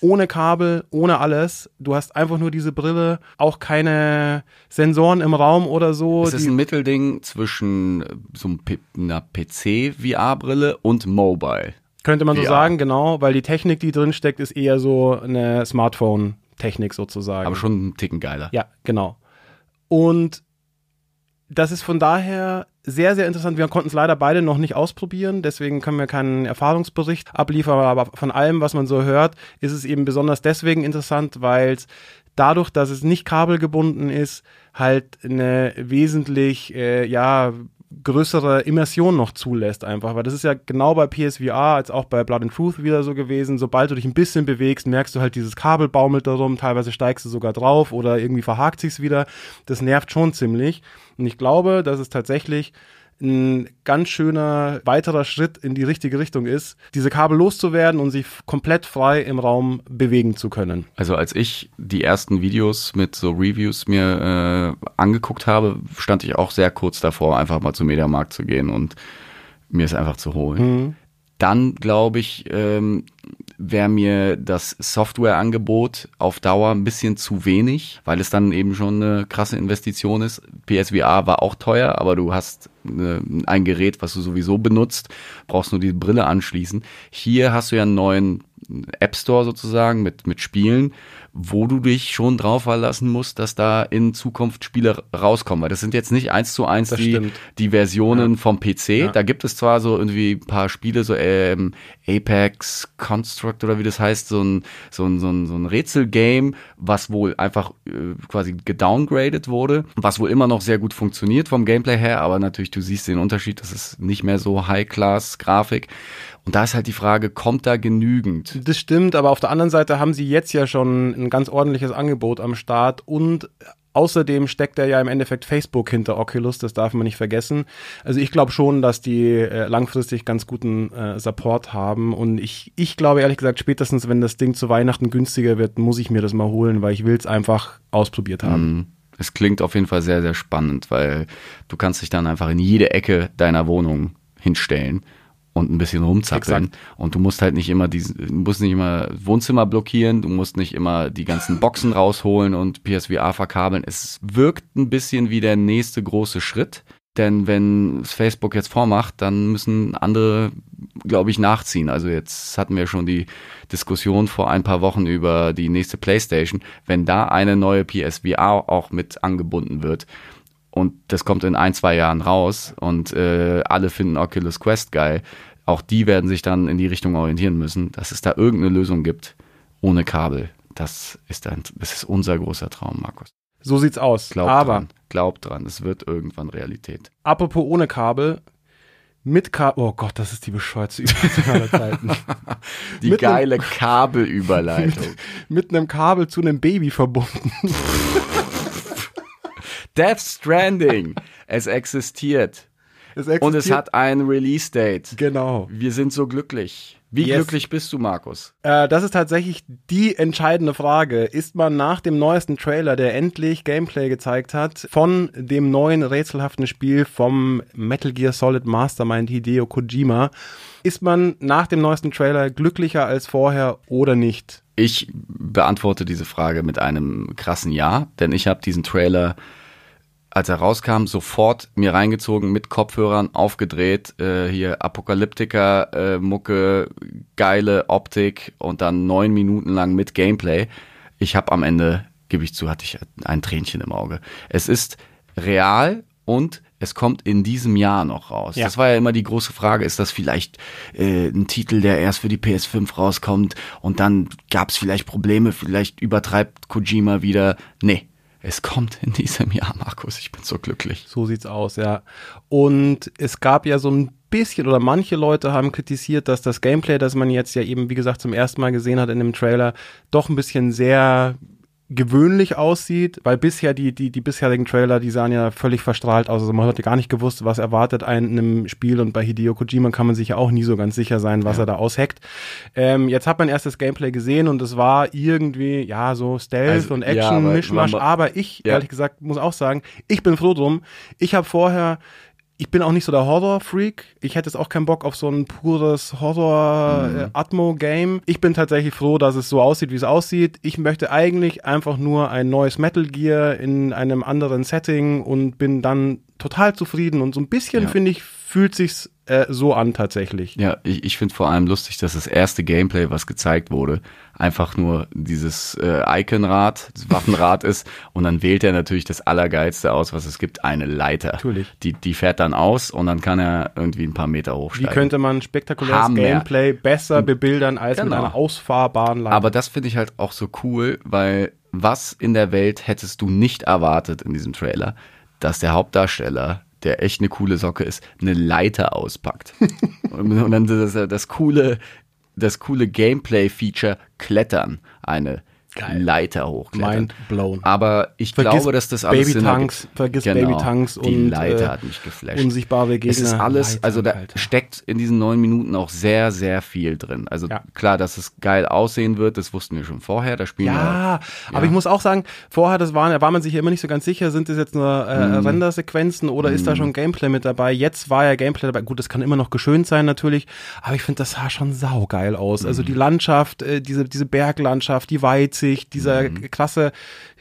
ohne Kabel, ohne alles. Du hast einfach nur diese Brille, auch keine Sensoren im Raum oder so. Es ist ein Mittelding zwischen äh, so einer PC-VR-Brille und Mobile. Könnte man so VR. sagen, genau, weil die Technik, die drin steckt, ist eher so eine Smartphone-Technik sozusagen. Aber schon einen Ticken geiler. Ja, genau. Und das ist von daher sehr, sehr interessant. Wir konnten es leider beide noch nicht ausprobieren, deswegen können wir keinen Erfahrungsbericht abliefern, aber von allem, was man so hört, ist es eben besonders deswegen interessant, weil es dadurch, dass es nicht kabelgebunden ist, halt eine wesentlich, äh, ja, größere Immersion noch zulässt einfach, weil das ist ja genau bei PSVR als auch bei Blood and Truth wieder so gewesen, sobald du dich ein bisschen bewegst, merkst du halt dieses Kabel baumelt da rum, teilweise steigst du sogar drauf oder irgendwie verhakt sich's wieder, das nervt schon ziemlich. Und ich glaube, dass es tatsächlich ein ganz schöner weiterer Schritt in die richtige Richtung ist, diese Kabel loszuwerden und sich komplett frei im Raum bewegen zu können. Also als ich die ersten Videos mit so Reviews mir äh, angeguckt habe, stand ich auch sehr kurz davor, einfach mal zum Mediamarkt zu gehen und mir es einfach zu holen. Dann glaube ich, ähm, wäre mir das Softwareangebot auf Dauer ein bisschen zu wenig, weil es dann eben schon eine krasse Investition ist. PSVR war auch teuer, aber du hast äh, ein Gerät, was du sowieso benutzt, brauchst nur die Brille anschließen. Hier hast du ja einen neuen App Store sozusagen mit, mit Spielen, wo du dich schon drauf verlassen musst, dass da in Zukunft Spiele rauskommen. Weil das sind jetzt nicht eins zu eins Das die, stimmt. die Versionen vom PC. Ja. Da gibt es zwar so irgendwie ein paar Spiele, so ähm, Apex Construct oder wie das heißt, so ein, so ein, so ein, so ein Rätselgame, was wohl einfach äh, quasi gedowngradet wurde, was wohl immer noch sehr gut funktioniert vom Gameplay her, aber natürlich, du siehst den Unterschied, das ist nicht mehr so High-Class-Grafik. Und da ist halt die Frage, kommt da genügend? Das stimmt, aber auf der anderen Seite haben sie jetzt ja schon ein ganz ordentliches Angebot am Start und außerdem steckt er ja im Endeffekt Facebook hinter Oculus, das darf man nicht vergessen. Also ich glaube schon, dass die äh, langfristig ganz guten äh, Support haben und ich, ich glaube ehrlich gesagt, spätestens wenn das Ding zu Weihnachten günstiger wird, muss ich mir das mal holen, weil ich will es einfach ausprobiert haben. Mhm. Es klingt auf jeden Fall sehr, sehr spannend, weil du kannst dich dann einfach in jede Ecke deiner Wohnung hinstellen und ein bisschen rumzappeln. Exakt. Und du musst halt nicht immer diesen, musst nicht immer Wohnzimmer blockieren, du musst nicht immer die ganzen Boxen rausholen und PSVR verkabeln. Es wirkt ein bisschen wie der nächste große Schritt. Denn wenn es Facebook jetzt vormacht, dann müssen andere, glaube ich, nachziehen. Also jetzt hatten wir schon die Diskussion vor ein paar Wochen über die nächste PlayStation. Wenn da eine neue PSVR auch mit angebunden wird und das kommt in ein, zwei Jahren raus und äh, alle finden Oculus Quest geil, auch die werden sich dann in die Richtung orientieren müssen, dass es da irgendeine Lösung gibt ohne Kabel. Das ist ein, das ist unser großer Traum, Markus. So sieht's aus. Glaub aber dran, glaub dran, es wird irgendwann Realität. apropos ohne Kabel, mit Kabel, oh Gott, das ist die bescheuerte Übung aller Zeiten. Die Mit einem- geile Kabelüberleitung. mit einem Kabel zu einem Baby verbunden. Death Stranding, es existiert Es und es hat ein Release-Date. Genau. Wir sind so glücklich. Wie Yes. glücklich bist du, Markus? Äh, das ist tatsächlich die entscheidende Frage. Ist man nach dem neuesten Trailer, der endlich Gameplay gezeigt hat, von dem neuen rätselhaften Spiel vom Metal Gear Solid Mastermind Hideo Kojima, ist man nach dem neuesten Trailer glücklicher als vorher oder nicht? Ich beantworte diese Frage mit einem krassen Ja, denn ich habe diesen Trailer, als er rauskam, sofort mir reingezogen, mit Kopfhörern aufgedreht, äh, hier Apokalyptiker, äh, Mucke, geile Optik und dann neun Minuten lang mit Gameplay. Ich habe am Ende, gebe ich zu, hatte ich ein Tränchen im Auge. Es ist real und es kommt in diesem Jahr noch raus. Ja. Das war ja immer die große Frage, ist das vielleicht äh, ein Titel, der erst für die PS5 rauskommt und dann gab es vielleicht Probleme, vielleicht übertreibt Kojima wieder. Nee, es kommt in diesem Jahr, Markus, ich bin so glücklich. So sieht's aus, ja. Und es gab ja so ein bisschen oder manche Leute haben kritisiert, dass das Gameplay, das man jetzt ja eben, wie gesagt, zum ersten Mal gesehen hat in dem Trailer, doch ein bisschen sehr gewöhnlich aussieht, weil bisher die, die, die bisherigen Trailer, die sahen ja völlig verstrahlt aus. Also man hat ja gar nicht gewusst, was erwartet einen in einem Spiel und bei Hideo Kojima kann man sich ja auch nie so ganz sicher sein, was er da ausheckt. Ähm, jetzt hat man erst das Gameplay gesehen und es war irgendwie, ja, so Stealth Also, und ja, Action, aber Mischmasch, aber ich, Ja. ehrlich gesagt, muss auch sagen, ich bin froh drum. Ich habe vorher ich bin auch nicht so der Horror-Freak. Ich hätte jetzt auch keinen Bock auf so ein pures Horror-Atmo-Game. Ich bin tatsächlich froh, dass es so aussieht, wie es aussieht. Ich möchte eigentlich einfach nur ein neues Metal Gear in einem anderen Setting und bin dann total zufrieden. Und so ein bisschen, Ja. finde ich, fühlt sich's äh, so an tatsächlich. Ja, ich, ich finde vor allem lustig, dass das erste Gameplay, was gezeigt wurde, einfach nur dieses äh, Icon-Rad, das Waffenrad ist und dann wählt er natürlich das Allergeilste aus, was es gibt, eine Leiter. Natürlich. Die, die fährt dann aus und dann kann er irgendwie ein paar Meter Wie hochsteigen. könnte man spektakuläres Hammer. Gameplay besser bebildern als mit Genau. einer ausfahrbaren Leiter? Aber das finde ich halt auch so cool, weil was in der Welt hättest du nicht erwartet in diesem Trailer, dass der Hauptdarsteller, der echt eine coole Socke ist, eine Leiter auspackt. und, dann das, das coole, das coole Gameplay-Feature Klettern, eine Geil. Leiter hochklettern. Mind blown. Aber ich Vergiss glaube, dass das alles Baby Tanks, vergiss Genau. Baby Tanks Die und, Leiter äh, hat mich geflasht. unsichtbare Gegner. Es ist alles, Leiter, also da Alter. steckt in diesen neun Minuten auch sehr, sehr viel drin. Also Ja. klar, dass es geil aussehen wird, das wussten wir schon vorher. Da spielen Ja, aber ich muss auch sagen, vorher das waren, da war man sich ja immer nicht so ganz sicher, sind das jetzt nur äh, Mhm. Rendersequenzen oder ist da schon Gameplay mit dabei? Jetzt war ja Gameplay dabei. Gut, das kann immer noch geschönt sein natürlich, aber ich finde, das sah schon saugeil aus. Also Mhm. die Landschaft, äh, diese diese Berglandschaft, die Weitsicht, dieser Mhm. krasse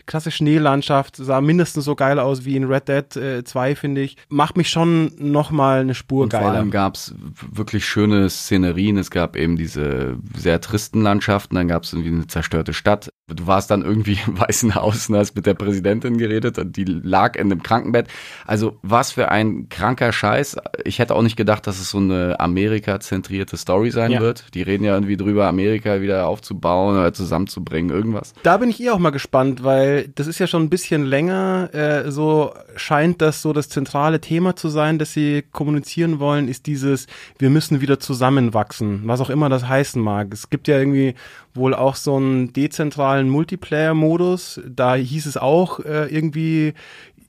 klasse Schneelandschaft sah mindestens so geil aus wie in Red Dead äh, 2, finde ich. Macht mich schon noch mal eine Spur Und vor geiler. allem gab es wirklich schöne Szenerien. Es gab eben diese sehr tristen Landschaften, dann gab es irgendwie eine zerstörte Stadt. Du warst dann irgendwie im Weißen Haus und hast mit der Präsidentin geredet und die lag in einem Krankenbett. Also was für ein kranker Scheiß. Ich hätte auch nicht gedacht, dass es so eine Amerika-zentrierte Story sein Ja. wird. Die reden ja irgendwie drüber, Amerika wieder aufzubauen oder zusammenzubringen, irgendwas. Da bin ich eh auch mal gespannt, weil das ist ja schon ein bisschen länger, äh, so scheint das so das zentrale Thema zu sein, das sie kommunizieren wollen, ist dieses, wir müssen wieder zusammenwachsen, was auch immer das heißen mag. Es gibt ja irgendwie wohl auch so einen dezentralen Multiplayer-Modus, da hieß es auch äh, irgendwie,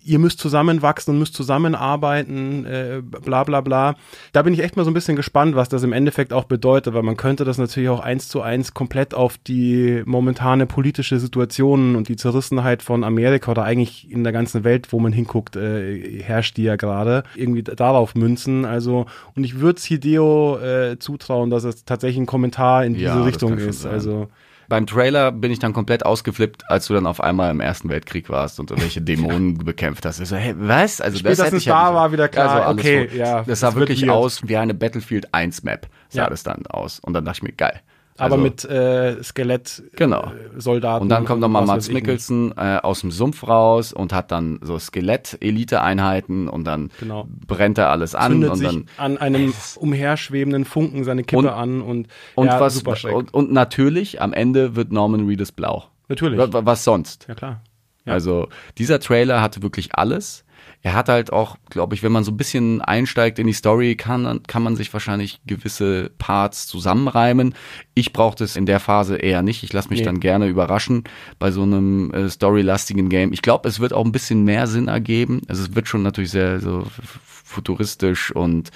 ihr müsst zusammenwachsen und müsst zusammenarbeiten, äh, bla bla bla. Da bin ich echt mal so ein bisschen gespannt, was das im Endeffekt auch bedeutet, weil man könnte das natürlich auch eins zu eins komplett auf die momentane politische Situation und die Zerrissenheit von Amerika oder eigentlich in der ganzen Welt, wo man hinguckt, äh, herrscht die ja gerade, irgendwie darauf münzen. Also, und ich würde Hideo äh, zutrauen, dass es tatsächlich ein Kommentar in diese Ja, Richtung ist. Also, Beim Trailer bin ich dann komplett ausgeflippt, als du dann auf einmal im Ersten Weltkrieg warst und irgendwelche Dämonen bekämpft hast. Ich so, hey, was? Also das Spätestens hätte ich ja da nicht- war wieder klar, Also okay, gut. ja, Das das sah wirklich weird. aus wie eine Battlefield 1 Map, sah Ja. das dann aus. Und dann dachte ich mir, geil. Aber Also- mit äh, Skelett Genau. äh, Soldaten. Und dann kommt nochmal was Mats. Mikkelsen äh, aus dem Sumpf raus und hat dann so Skelett-Elite-Einheiten und dann Genau. brennt er alles an zündet und sich dann an einem umherschwebenden Funken seine Kippe Und- an und, und ja, was und, und natürlich am Ende wird Norman Reedus blau. Natürlich. Wa- wa- Was sonst? Ja klar. Ja. Also dieser Trailer hatte wirklich alles. Er hat halt auch, glaube ich, wenn man so ein bisschen einsteigt in die Story, kann, kann man sich wahrscheinlich gewisse Parts zusammenreimen. Ich brauche das in der Phase eher nicht. Ich lasse mich Nee. dann gerne überraschen bei so einem äh, storylastigen Game. Ich glaube, es wird auch ein bisschen mehr Sinn ergeben. Also es wird schon natürlich sehr so futuristisch und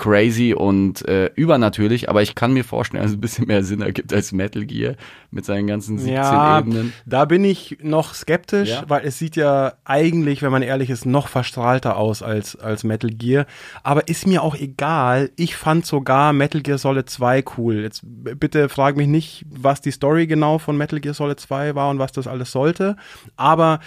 crazy und äh, übernatürlich, aber ich kann mir vorstellen, dass es ein bisschen mehr Sinn ergibt als Metal Gear mit seinen ganzen 17 Ja, Ebenen. da bin ich noch skeptisch, Ja? weil es sieht ja eigentlich, wenn man ehrlich ist, noch verstrahlter aus als, als Metal Gear. Aber ist mir auch egal. Ich fand sogar Metal Gear Solid 2 cool. Jetzt bitte frag mich nicht, was die Story genau von Metal Gear Solid 2 war und was das alles sollte. Aber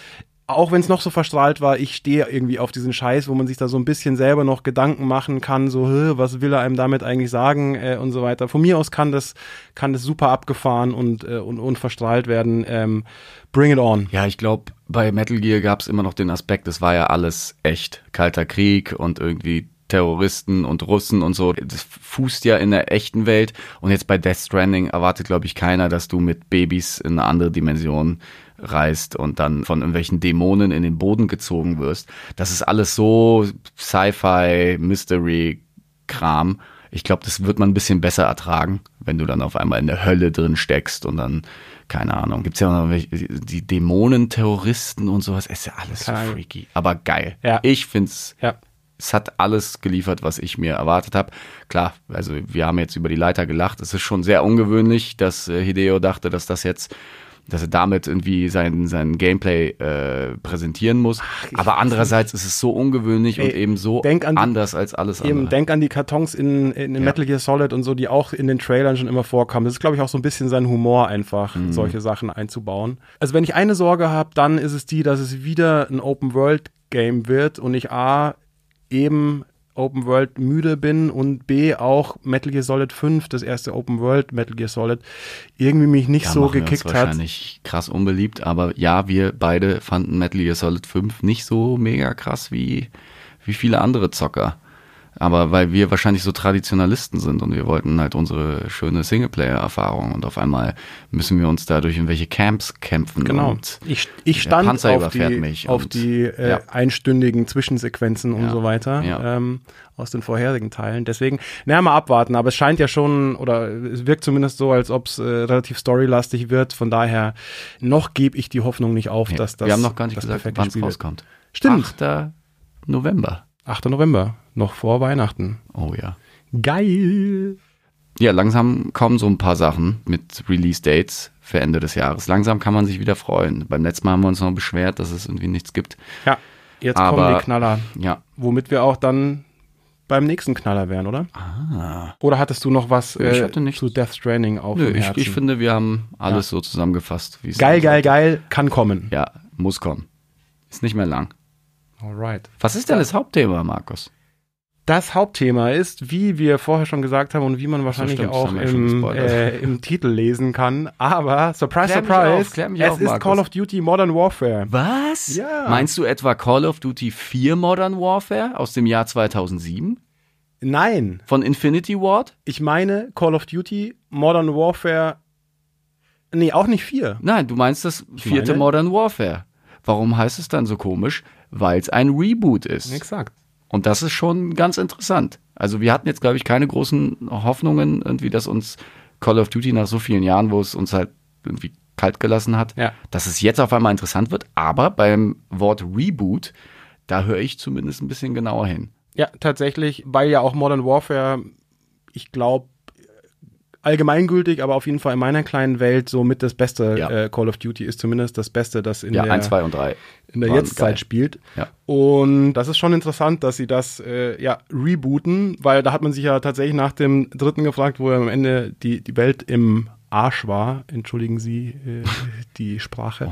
auch wenn es noch so verstrahlt war, ich stehe irgendwie auf diesen Scheiß, wo man sich da so ein bisschen selber noch Gedanken machen kann, so, "Hä, was will er einem damit eigentlich sagen äh, und so weiter. Von mir aus kann das, kann das super abgefahren und, äh, und, und verstrahlt werden. Ähm, bring it on. Ja, ich glaube, bei Metal Gear gab es immer noch den Aspekt, es war ja alles echt. Kalter Krieg und irgendwie Terroristen und Russen und so. Das fußt ja in der echten Welt. Und jetzt bei Death Stranding erwartet, glaube ich, keiner, dass du mit Babys in eine andere Dimension reist und dann von irgendwelchen Dämonen in den Boden gezogen wirst. Das ist alles so Sci-Fi, Mystery-Kram. Ich glaube, das wird man ein bisschen besser ertragen, wenn du dann auf einmal in der Hölle drin steckst und dann, keine Ahnung, gibt's ja auch noch welche, die Dämonen, Terroristen und sowas. Es ist ja alles so Keine Ahnung. freaky. Aber geil. Ja. Ich find's Ja. es hat alles geliefert, was ich mir erwartet habe. Klar, also wir haben jetzt über die Leiter gelacht. Es ist schon sehr ungewöhnlich, dass äh, Hideo dachte, dass das jetzt, dass er damit irgendwie sein, sein Gameplay äh, präsentieren muss. ich Aber andererseits ist es so ungewöhnlich und Ey, eben so denk an die- anders als alles Eben, andere. denk an die Kartons in, in, in Metal Gear Solid und so, die auch in den Trailern schon immer vorkamen. Das ist, glaube ich, auch so ein bisschen sein Humor, einfach Mhm. solche Sachen einzubauen. Also wenn ich eine Sorge habe, dann ist es die, dass es wieder ein Open-World-Game wird und ich A, eben Open World müde bin und B auch Metal Gear Solid 5, das erste Open World Metal Gear Solid, irgendwie mich nicht Da so gekickt hat. wahrscheinlich krass unbeliebt, aber ja, wir beide fanden Metal Gear Solid 5 nicht so mega krass wie, wie viele andere Zocker. Aber weil wir wahrscheinlich so Traditionalisten sind und wir wollten halt unsere schöne Singleplayer-Erfahrung und auf einmal müssen wir uns da durch irgendwelche Camps kämpfen. Genau. Ich, ich stand Panzer auf die, auf und- die äh, ja. einstündigen Zwischensequenzen und Ja. so weiter Ja. ähm, aus den vorherigen Teilen. Deswegen, naja, mal abwarten. Aber es scheint ja schon, oder es wirkt zumindest so, als ob es äh, relativ storylastig wird. Von daher, noch gebe ich die Hoffnung nicht auf, dass das wir haben noch gar nicht gesagt, wann es rauskommt. Stimmt. 8. November. 8. November, noch vor Weihnachten. Oh ja. Geil. Ja, langsam kommen so ein paar Sachen mit Release-Dates für Ende des Jahres. Langsam kann man sich wieder freuen. Beim letzten Mal haben wir uns noch beschwert, dass es irgendwie nichts gibt. Ja, jetzt Aber- kommen die Knaller. Ja, Womit wir auch dann beim nächsten Knaller wären, oder? Oder hattest du noch was Ah. Ich äh, zu Death Stranding auf Nö, ich, ich finde, wir haben alles so zusammengefasst, wie es geil, geil, sollte. geil, kann kommen. Ja, muss kommen. Ist nicht mehr lang. Alright. Was ist denn das Hauptthema, Markus? Das Hauptthema ist, wie wir vorher schon gesagt haben und wie man wahrscheinlich stimmt, auch im, äh, im Titel lesen kann. Aber, surprise, Klär surprise, auf, es auf, ist Markus. Call of Duty Modern Warfare. Was? Ja. Meinst du etwa Call of Duty 4 Modern Warfare aus dem Jahr 2007 Nein, von Infinity Ward? ich meine Call of Duty Modern Warfare. Nee, auch nicht vier. Nein, du meinst das vierte Modern Warfare. Warum heißt es dann so komisch? Weil es ein Reboot ist. Exakt. Und das ist schon ganz interessant. Also wir hatten jetzt, glaube ich, keine großen Hoffnungen, irgendwie, dass uns Call of Duty nach so vielen Jahren, wo es uns halt irgendwie kalt gelassen hat, Ja. dass es jetzt auf einmal interessant wird. Aber beim Wort Reboot, da höre ich zumindest ein bisschen genauer hin. Ja, tatsächlich, weil ja auch Modern Warfare, ich glaube, allgemeingültig, aber auf jeden Fall in meiner kleinen Welt so mit das beste Ja. äh, Call of Duty ist zumindest das Beste, das in Ja, der 1, 2 und 3. in der Jetztzeit spielt. Ja. Und das ist schon interessant, dass sie das äh, ja rebooten, weil da hat man sich ja tatsächlich nach dem dritten gefragt, wo ja am Ende die, die Welt im Arsch war, entschuldigen Sie äh, die Sprache,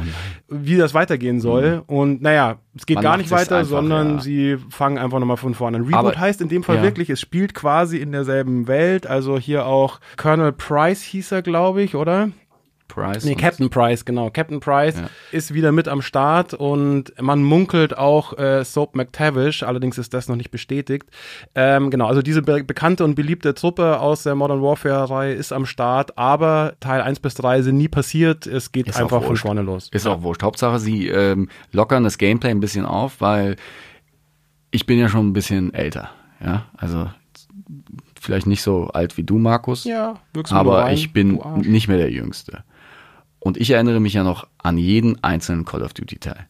wie das weitergehen soll. Und naja, es geht Oh Man gar nicht weiter, einfach, sondern ja. sie fangen einfach nochmal von vorne an. Reboot Aber- heißt in dem Fall ja. wirklich, es spielt quasi in derselben Welt, also hier auch Colonel Price hieß er, glaube ich, oder? Price. Nee, Captain Price, genau. Captain Price Ja. ist wieder mit am Start und man munkelt auch äh, Soap McTavish, allerdings ist das noch nicht bestätigt. Ähm, genau, also diese be bekannte und beliebte Truppe aus der Modern Warfare-Reihe ist am Start, aber Teil 1 bis 3 sind nie passiert. Es geht Ist einfach von vorne los. Ist auch wurscht. Hauptsache, sie ähm, lockern das Gameplay ein bisschen auf, weil ich bin ja schon ein bisschen älter. Ja, also vielleicht nicht so alt wie du, Markus. Ja, wirkst aber ich bin nicht mehr der Jüngste. Und ich erinnere mich ja noch an jeden einzelnen Call of Duty Teil.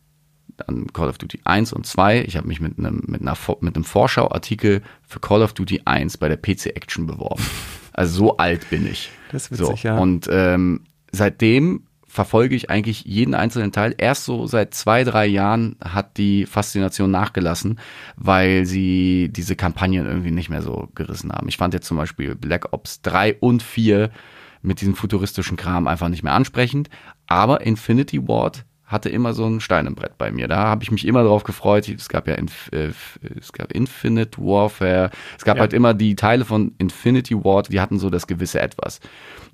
an Call of Duty 1 und 2. Ich habe mich mit einem, mit, einer, mit einem Vorschauartikel für Call of Duty 1 bei der PC Action beworben. Also so alt bin ich. Das ist so. witzig, ja. Und ähm, seitdem verfolge ich eigentlich jeden einzelnen Teil. Erst so seit zwei, drei Jahren hat die Faszination nachgelassen, weil sie diese Kampagnen irgendwie nicht mehr so gerissen haben. Ich fand jetzt zum Beispiel Black Ops 3 und 4 mit diesem futuristischen Kram einfach nicht mehr ansprechend. Aber Infinity Ward hatte immer so ein Stein im Brett bei mir. Da habe ich mich immer drauf gefreut. Es gab ja Inf äh, es gab Infinite Warfare. Es gab Ja. halt immer die Teile von Infinity Ward, die hatten so das gewisse Etwas.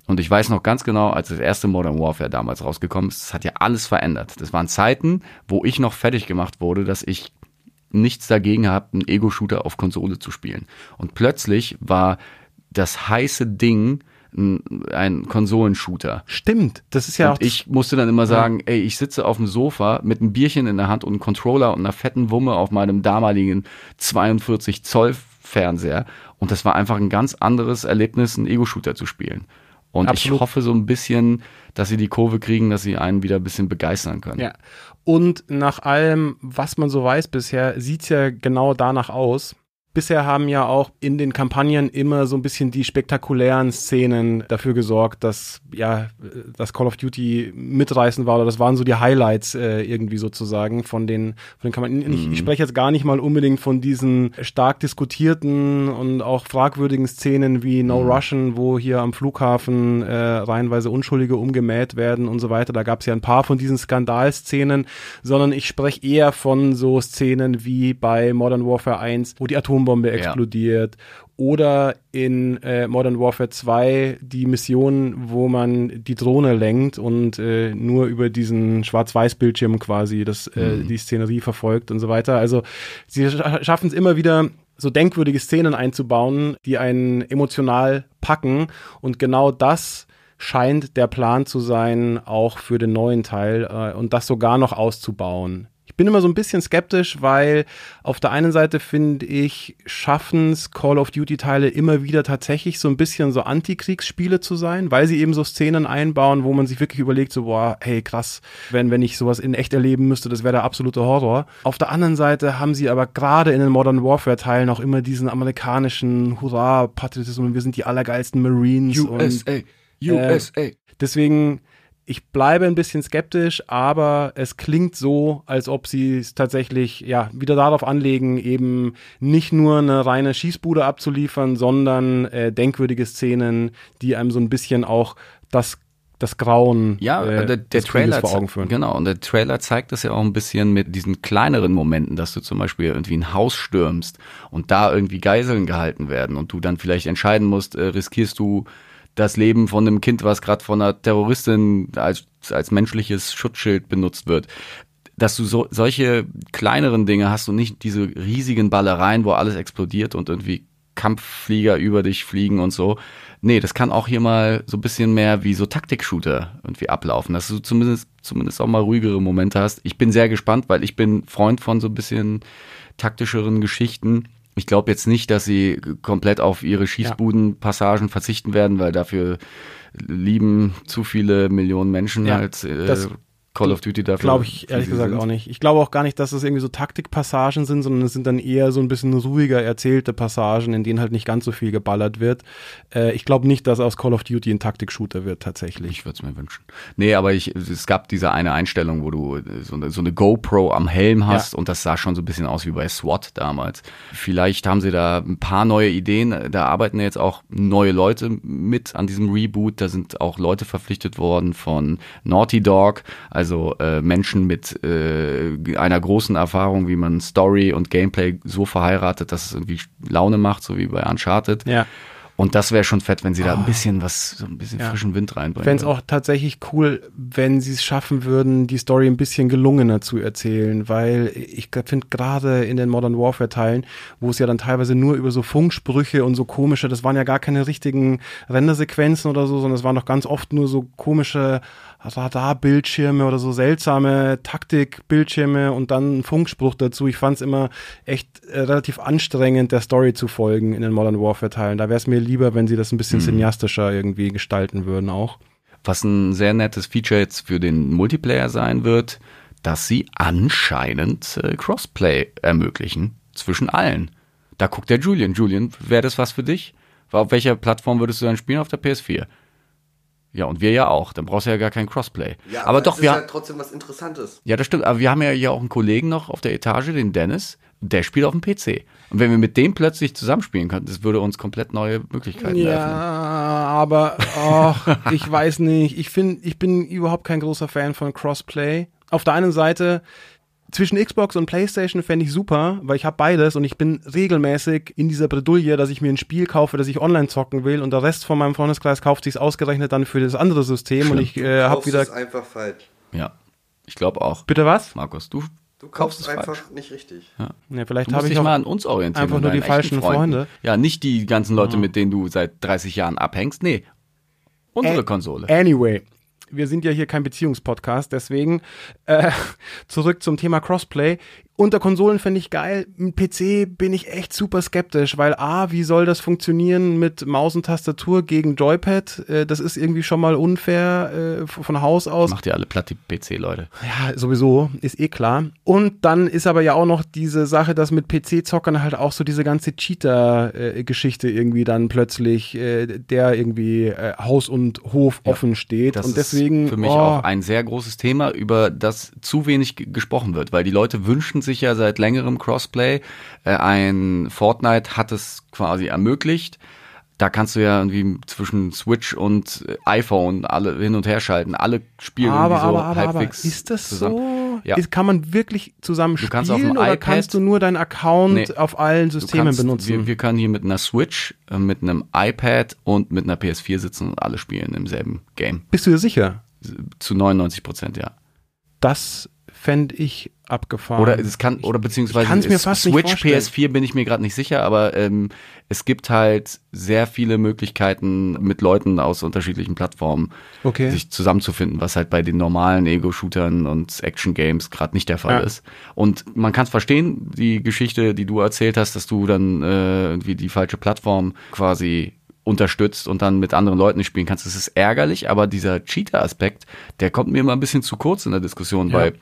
Und ich weiß noch ganz genau, als das erste Modern Warfare damals rausgekommen ist, das hat ja alles verändert. Das waren Zeiten, wo ich noch fertig gemacht wurde, dass ich nichts dagegen habe, einen Ego-Shooter auf Konsole zu spielen. Und plötzlich war das heiße Ding ein, ein Konsolenshooter. Stimmt, das ist ja auch Und ich musste dann immer sagen, ey, ich sitze auf dem Sofa mit einem Bierchen in der Hand und einem Controller und einer fetten Wumme auf meinem damaligen 42 Zoll Fernseher. Und das war einfach ein ganz anderes Erlebnis, einen Ego-Shooter zu spielen. Und Absolut. ich hoffe so ein bisschen, dass sie die Kurve kriegen, dass sie einen wieder ein bisschen begeistern können. Ja. Und nach allem, was man so weiß bisher, sieht's ja genau danach aus. Bisher haben ja auch in den Kampagnen immer so ein bisschen die spektakulären Szenen dafür gesorgt, dass ja das Call of Duty mitreißen war oder das waren so die Highlights äh, irgendwie sozusagen von den von den Kampagnen. Ich, ich spreche jetzt gar nicht mal unbedingt von diesen stark diskutierten und auch fragwürdigen Szenen wie No Russian, wo hier am Flughafen äh, reihenweise Unschuldige umgemäht werden und so weiter. Da gab es ja ein paar von diesen Skandalszenen, sondern ich spreche eher von so Szenen wie bei Modern Warfare 1, wo die Atombombe explodiert oder in äh, Modern Warfare 2 die Mission, wo man die Drohne lenkt und äh, nur über diesen Schwarz-Weiß-Bildschirm quasi das, äh, die Szenerie verfolgt und so weiter. Also sie scha schaffen es immer wieder, so denkwürdige Szenen einzubauen, die einen emotional packen und genau das scheint der Plan zu sein, auch für den neuen Teil äh, und das sogar noch auszubauen. Ich bin immer so ein bisschen skeptisch, weil auf der einen Seite finde ich, schaffen es Call of Duty Teile immer wieder tatsächlich so ein bisschen so Antikriegsspiele zu sein, weil sie eben so Szenen einbauen, wo man sich wirklich überlegt, so, boah, hey, krass, wenn, wenn ich sowas in echt erleben müsste, das wäre der absolute Horror. Auf der anderen Seite haben sie aber gerade in den Modern Warfare Teilen auch immer diesen amerikanischen Hurra-Patriotismus, wir sind die allergeilsten Marines und USA. Deswegen, ich bleibe ein bisschen skeptisch, aber es klingt so, als ob sie es tatsächlich ja wieder darauf anlegen, eben nicht nur eine reine Schießbude abzuliefern, sondern äh, denkwürdige Szenen, die einem so ein bisschen auch das das Grauen Ja, äh, der, der Trailer vor Augen führen. Genau, und der Trailer zeigt das ja auch ein bisschen mit diesen kleineren Momenten, dass du zum Beispiel irgendwie ein Haus stürmst und da irgendwie Geiseln gehalten werden und du dann vielleicht entscheiden musst, äh, riskierst du das Leben von einem Kind, was gerade von einer Terroristin als, als menschliches Schutzschild benutzt wird. Dass du so, solche kleineren Dinge hast und nicht diese riesigen Ballereien, wo alles explodiert und irgendwie Kampfflieger über dich fliegen und so. Nee, das kann auch hier mal so ein bisschen mehr wie so Taktik-Shooter irgendwie ablaufen, dass du zumindest, zumindest auch mal ruhigere Momente hast. Ich bin sehr gespannt, weil ich bin Freund von so ein bisschen taktischeren Geschichten. Ich glaube jetzt nicht, dass sie komplett auf ihre Schießbudenpassagen verzichten werden, weil dafür lieben zu viele Millionen Menschen Ja, halt äh, das Call of Duty dafür. Glaube ich ehrlich gesagt sind. auch nicht. Ich glaube auch gar nicht, dass es irgendwie so Taktikpassagen sind, sondern es sind dann eher so ein bisschen ruhiger erzählte Passagen, in denen halt nicht ganz so viel geballert wird. Äh, ich glaube nicht, dass aus Call of Duty ein Taktik-Shooter wird tatsächlich. Ich würde es mir wünschen. Nee, aber ich, es gab diese eine Einstellung, wo du so eine, so eine GoPro am Helm hast und das sah schon so ein bisschen aus wie bei SWAT damals. Vielleicht haben sie da ein paar neue Ideen. Da arbeiten ja jetzt auch neue Leute mit an diesem Reboot. Da sind auch Leute verpflichtet worden von Naughty Dog, also äh, Menschen mit äh, einer großen Erfahrung, wie man Story und Gameplay so verheiratet, dass es irgendwie Laune macht, so wie bei Uncharted. Ja. Und das wäre schon fett, wenn sie da ein bisschen was, so ein bisschen Ja. frischen Wind reinbringen. fände es auch tatsächlich cool, wenn sie es schaffen würden, die Story ein bisschen gelungener zu erzählen, weil ich finde gerade in den Modern Warfare Teilen, wo es ja dann teilweise nur über so Funksprüche und so komische, das waren ja gar keine richtigen Rendersequenzen oder so, sondern es waren doch ganz oft nur so komische Radarbildschirme oder so seltsame Taktikbildschirme und dann ein Funkspruch dazu. Ich fand es immer echt äh, relativ anstrengend, der Story zu folgen in den Modern Warfare Teilen. Da wäre es mir lieber, wenn sie das ein bisschen cineastischer irgendwie gestalten würden auch. Was ein sehr nettes Feature jetzt für den Multiplayer sein wird, dass sie anscheinend äh, Crossplay ermöglichen zwischen allen. Da guckt der Julian. Julian, wäre das was für dich? Auf welcher Plattform würdest du dann spielen? Auf der PS4. Ja, und wir ja auch. Dann brauchst du ja gar kein Crossplay. Ja, aber, doch, es wir ist haben. ja trotzdem was Interessantes. Ja, das stimmt. Aber wir haben ja hier auch einen Kollegen noch auf der Etage, den Dennis. Der spielt auf dem PC. Und wenn wir mit dem plötzlich zusammenspielen könnten, das würde uns komplett neue Möglichkeiten Ja, eröffnen. aber ach, ich weiß nicht. Ich finde, ich bin überhaupt kein großer Fan von Crossplay. Auf der einen Seite zwischen Xbox und PlayStation fände ich super, weil ich habe beides und ich bin regelmäßig in dieser Bredouille, dass ich mir ein Spiel kaufe, das ich online zocken will und der Rest von meinem Freundeskreis kauft sich ausgerechnet dann für das andere System und ich äh, habe Kaufst wieder es einfach falsch. Ja, ich glaube auch. bitte was? Markus, du, Du kaufst kaufst es einfach falsch. nicht richtig. Ja, vielleicht Du musst habe ich dich auch mal an uns orientieren. einfach nur die falschen Freunden. Freunde. Ja, nicht die ganzen Leute, mit denen du seit 30 Jahren abhängst. Nee, unsere Ä- Konsole. Anyway, wir sind ja hier kein Beziehungspodcast, deswegen äh, zurück zum Thema Crossplay. Unter Konsolen finde ich geil. Mit PC bin ich echt super skeptisch, weil A, wie soll das funktionieren mit Maus und Tastatur gegen Joypad? Äh, das ist irgendwie schon mal unfair äh, von Haus aus. Macht ihr alle platt, die PC-Leute. Ja, sowieso, ist eh klar. Und dann ist aber ja auch noch diese Sache, dass mit PC-Zockern halt auch so diese ganze Cheater-Geschichte irgendwie dann plötzlich, äh, der irgendwie Haus und Hof offen steht. Das und deswegen ist für mich oh, auch ein sehr großes Thema, über das zu wenig gesprochen wird, weil die Leute wünschen sich ja seit längerem Crossplay. Äh, ein Fortnite hat es quasi ermöglicht. Da kannst du ja irgendwie zwischen Switch und äh, iPhone alle hin und her schalten. Alle spielen aber, irgendwie so aber, aber, aber, halbwegs ist das zusammen. so? Ja. Ist, kann man wirklich zusammen Du spielen kannst auf dem oder iPad- kannst du nur deinen Account Nee. auf allen Systemen kannst, benutzen? Wir, wir können hier mit einer Switch, äh, mit einem iPad und mit einer PS4 sitzen und alle spielen im selben Game. Bist du dir sicher? Zu 99 Prozent, ja. Das fände ich abgefahren. Oder es kann, oder beziehungsweise ich mir fast Switch, vorstellen. PS4 bin ich mir gerade nicht sicher, aber ähm, es gibt halt sehr viele Möglichkeiten, mit Leuten aus unterschiedlichen Plattformen Okay. sich zusammenzufinden, was halt bei den normalen Ego-Shootern und Action-Games gerade nicht der Fall Ja. ist. Und man kann es verstehen, die Geschichte, die du erzählt hast, dass du dann äh, irgendwie die falsche Plattform quasi unterstützt und dann mit anderen Leuten spielen kannst. Das ist ärgerlich, aber dieser Cheater-Aspekt, der kommt mir immer ein bisschen zu kurz in der Diskussion, Ja. weil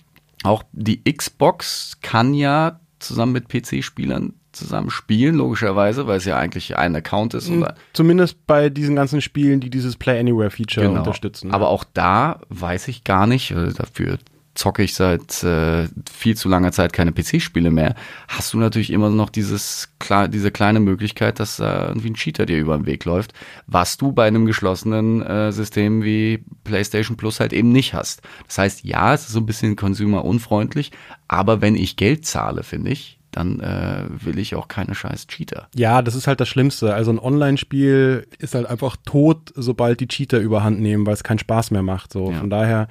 auch die Xbox kann ja zusammen mit PC-Spielern zusammen spielen, logischerweise, weil es ja eigentlich ein Account ist. Und Zumindest bei diesen ganzen Spielen, die dieses Play Anywhere Feature Genau. unterstützen. Aber auch da weiß ich gar nicht, äh, dafür zocke ich seit äh, viel zu langer Zeit keine PC-Spiele mehr, hast du natürlich immer noch dieses klar, diese kleine Möglichkeit, dass da irgendwie ein Cheater dir über den Weg läuft, was du bei einem geschlossenen äh, System wie PlayStation Plus halt eben nicht hast. Das heißt, ja, es ist so ein bisschen consumer-unfreundlich, aber wenn ich Geld zahle, finde ich, dann äh, will ich auch keine scheiß Cheater. ja, das ist halt das Schlimmste. Also ein Online-Spiel ist halt einfach tot, sobald die Cheater überhand nehmen, weil es keinen Spaß mehr macht. So, Ja. von daher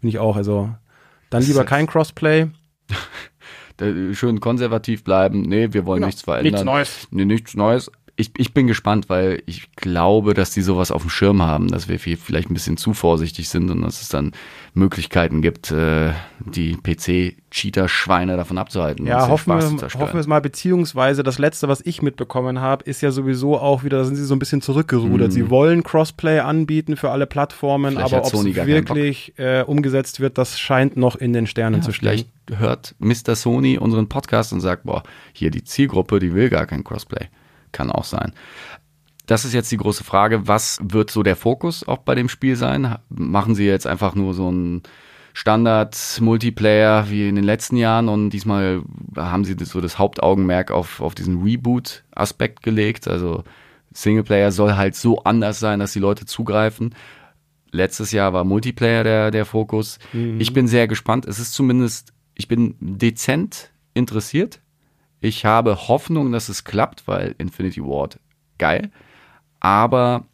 bin ich auch, also dann lieber kein Crossplay. schön konservativ bleiben. Nee, wir wollen Genau. nichts verändern. Nichts Neues. Nee, nichts Neues. Ich, ich bin gespannt, weil ich glaube, dass die sowas auf dem Schirm haben, dass wir viel- vielleicht ein bisschen zu vorsichtig sind und dass es dann Möglichkeiten gibt, äh, die PC-Cheater-Schweine davon abzuhalten. Ja, hoffen wir, hoffen wir es mal, beziehungsweise das letzte, was ich mitbekommen habe, ist ja sowieso auch wieder, da sind sie so ein bisschen zurückgerudert. Sie wollen Crossplay anbieten für alle Plattformen, Mhm. Vielleicht aber ob es wirklich äh, umgesetzt wird, das scheint noch in den Sternen Ja, zu stehen. vielleicht hört Mr. Sony unseren Podcast und sagt, boah, hier die Zielgruppe, die will gar kein Crossplay. Kann auch sein. Das ist jetzt die große Frage, was wird so der Fokus auch bei dem Spiel sein? Machen sie jetzt einfach nur so ein Standard-Multiplayer wie in den letzten Jahren und diesmal haben sie so das Hauptaugenmerk auf, auf diesen Reboot-Aspekt gelegt. Also Singleplayer soll halt so anders sein, dass die Leute zugreifen. Letztes Jahr war Multiplayer der, der Fokus. Ich bin sehr gespannt. Es ist zumindest, ich bin dezent interessiert. Ich habe Hoffnung, dass es klappt, weil Infinity Ward geil. Aber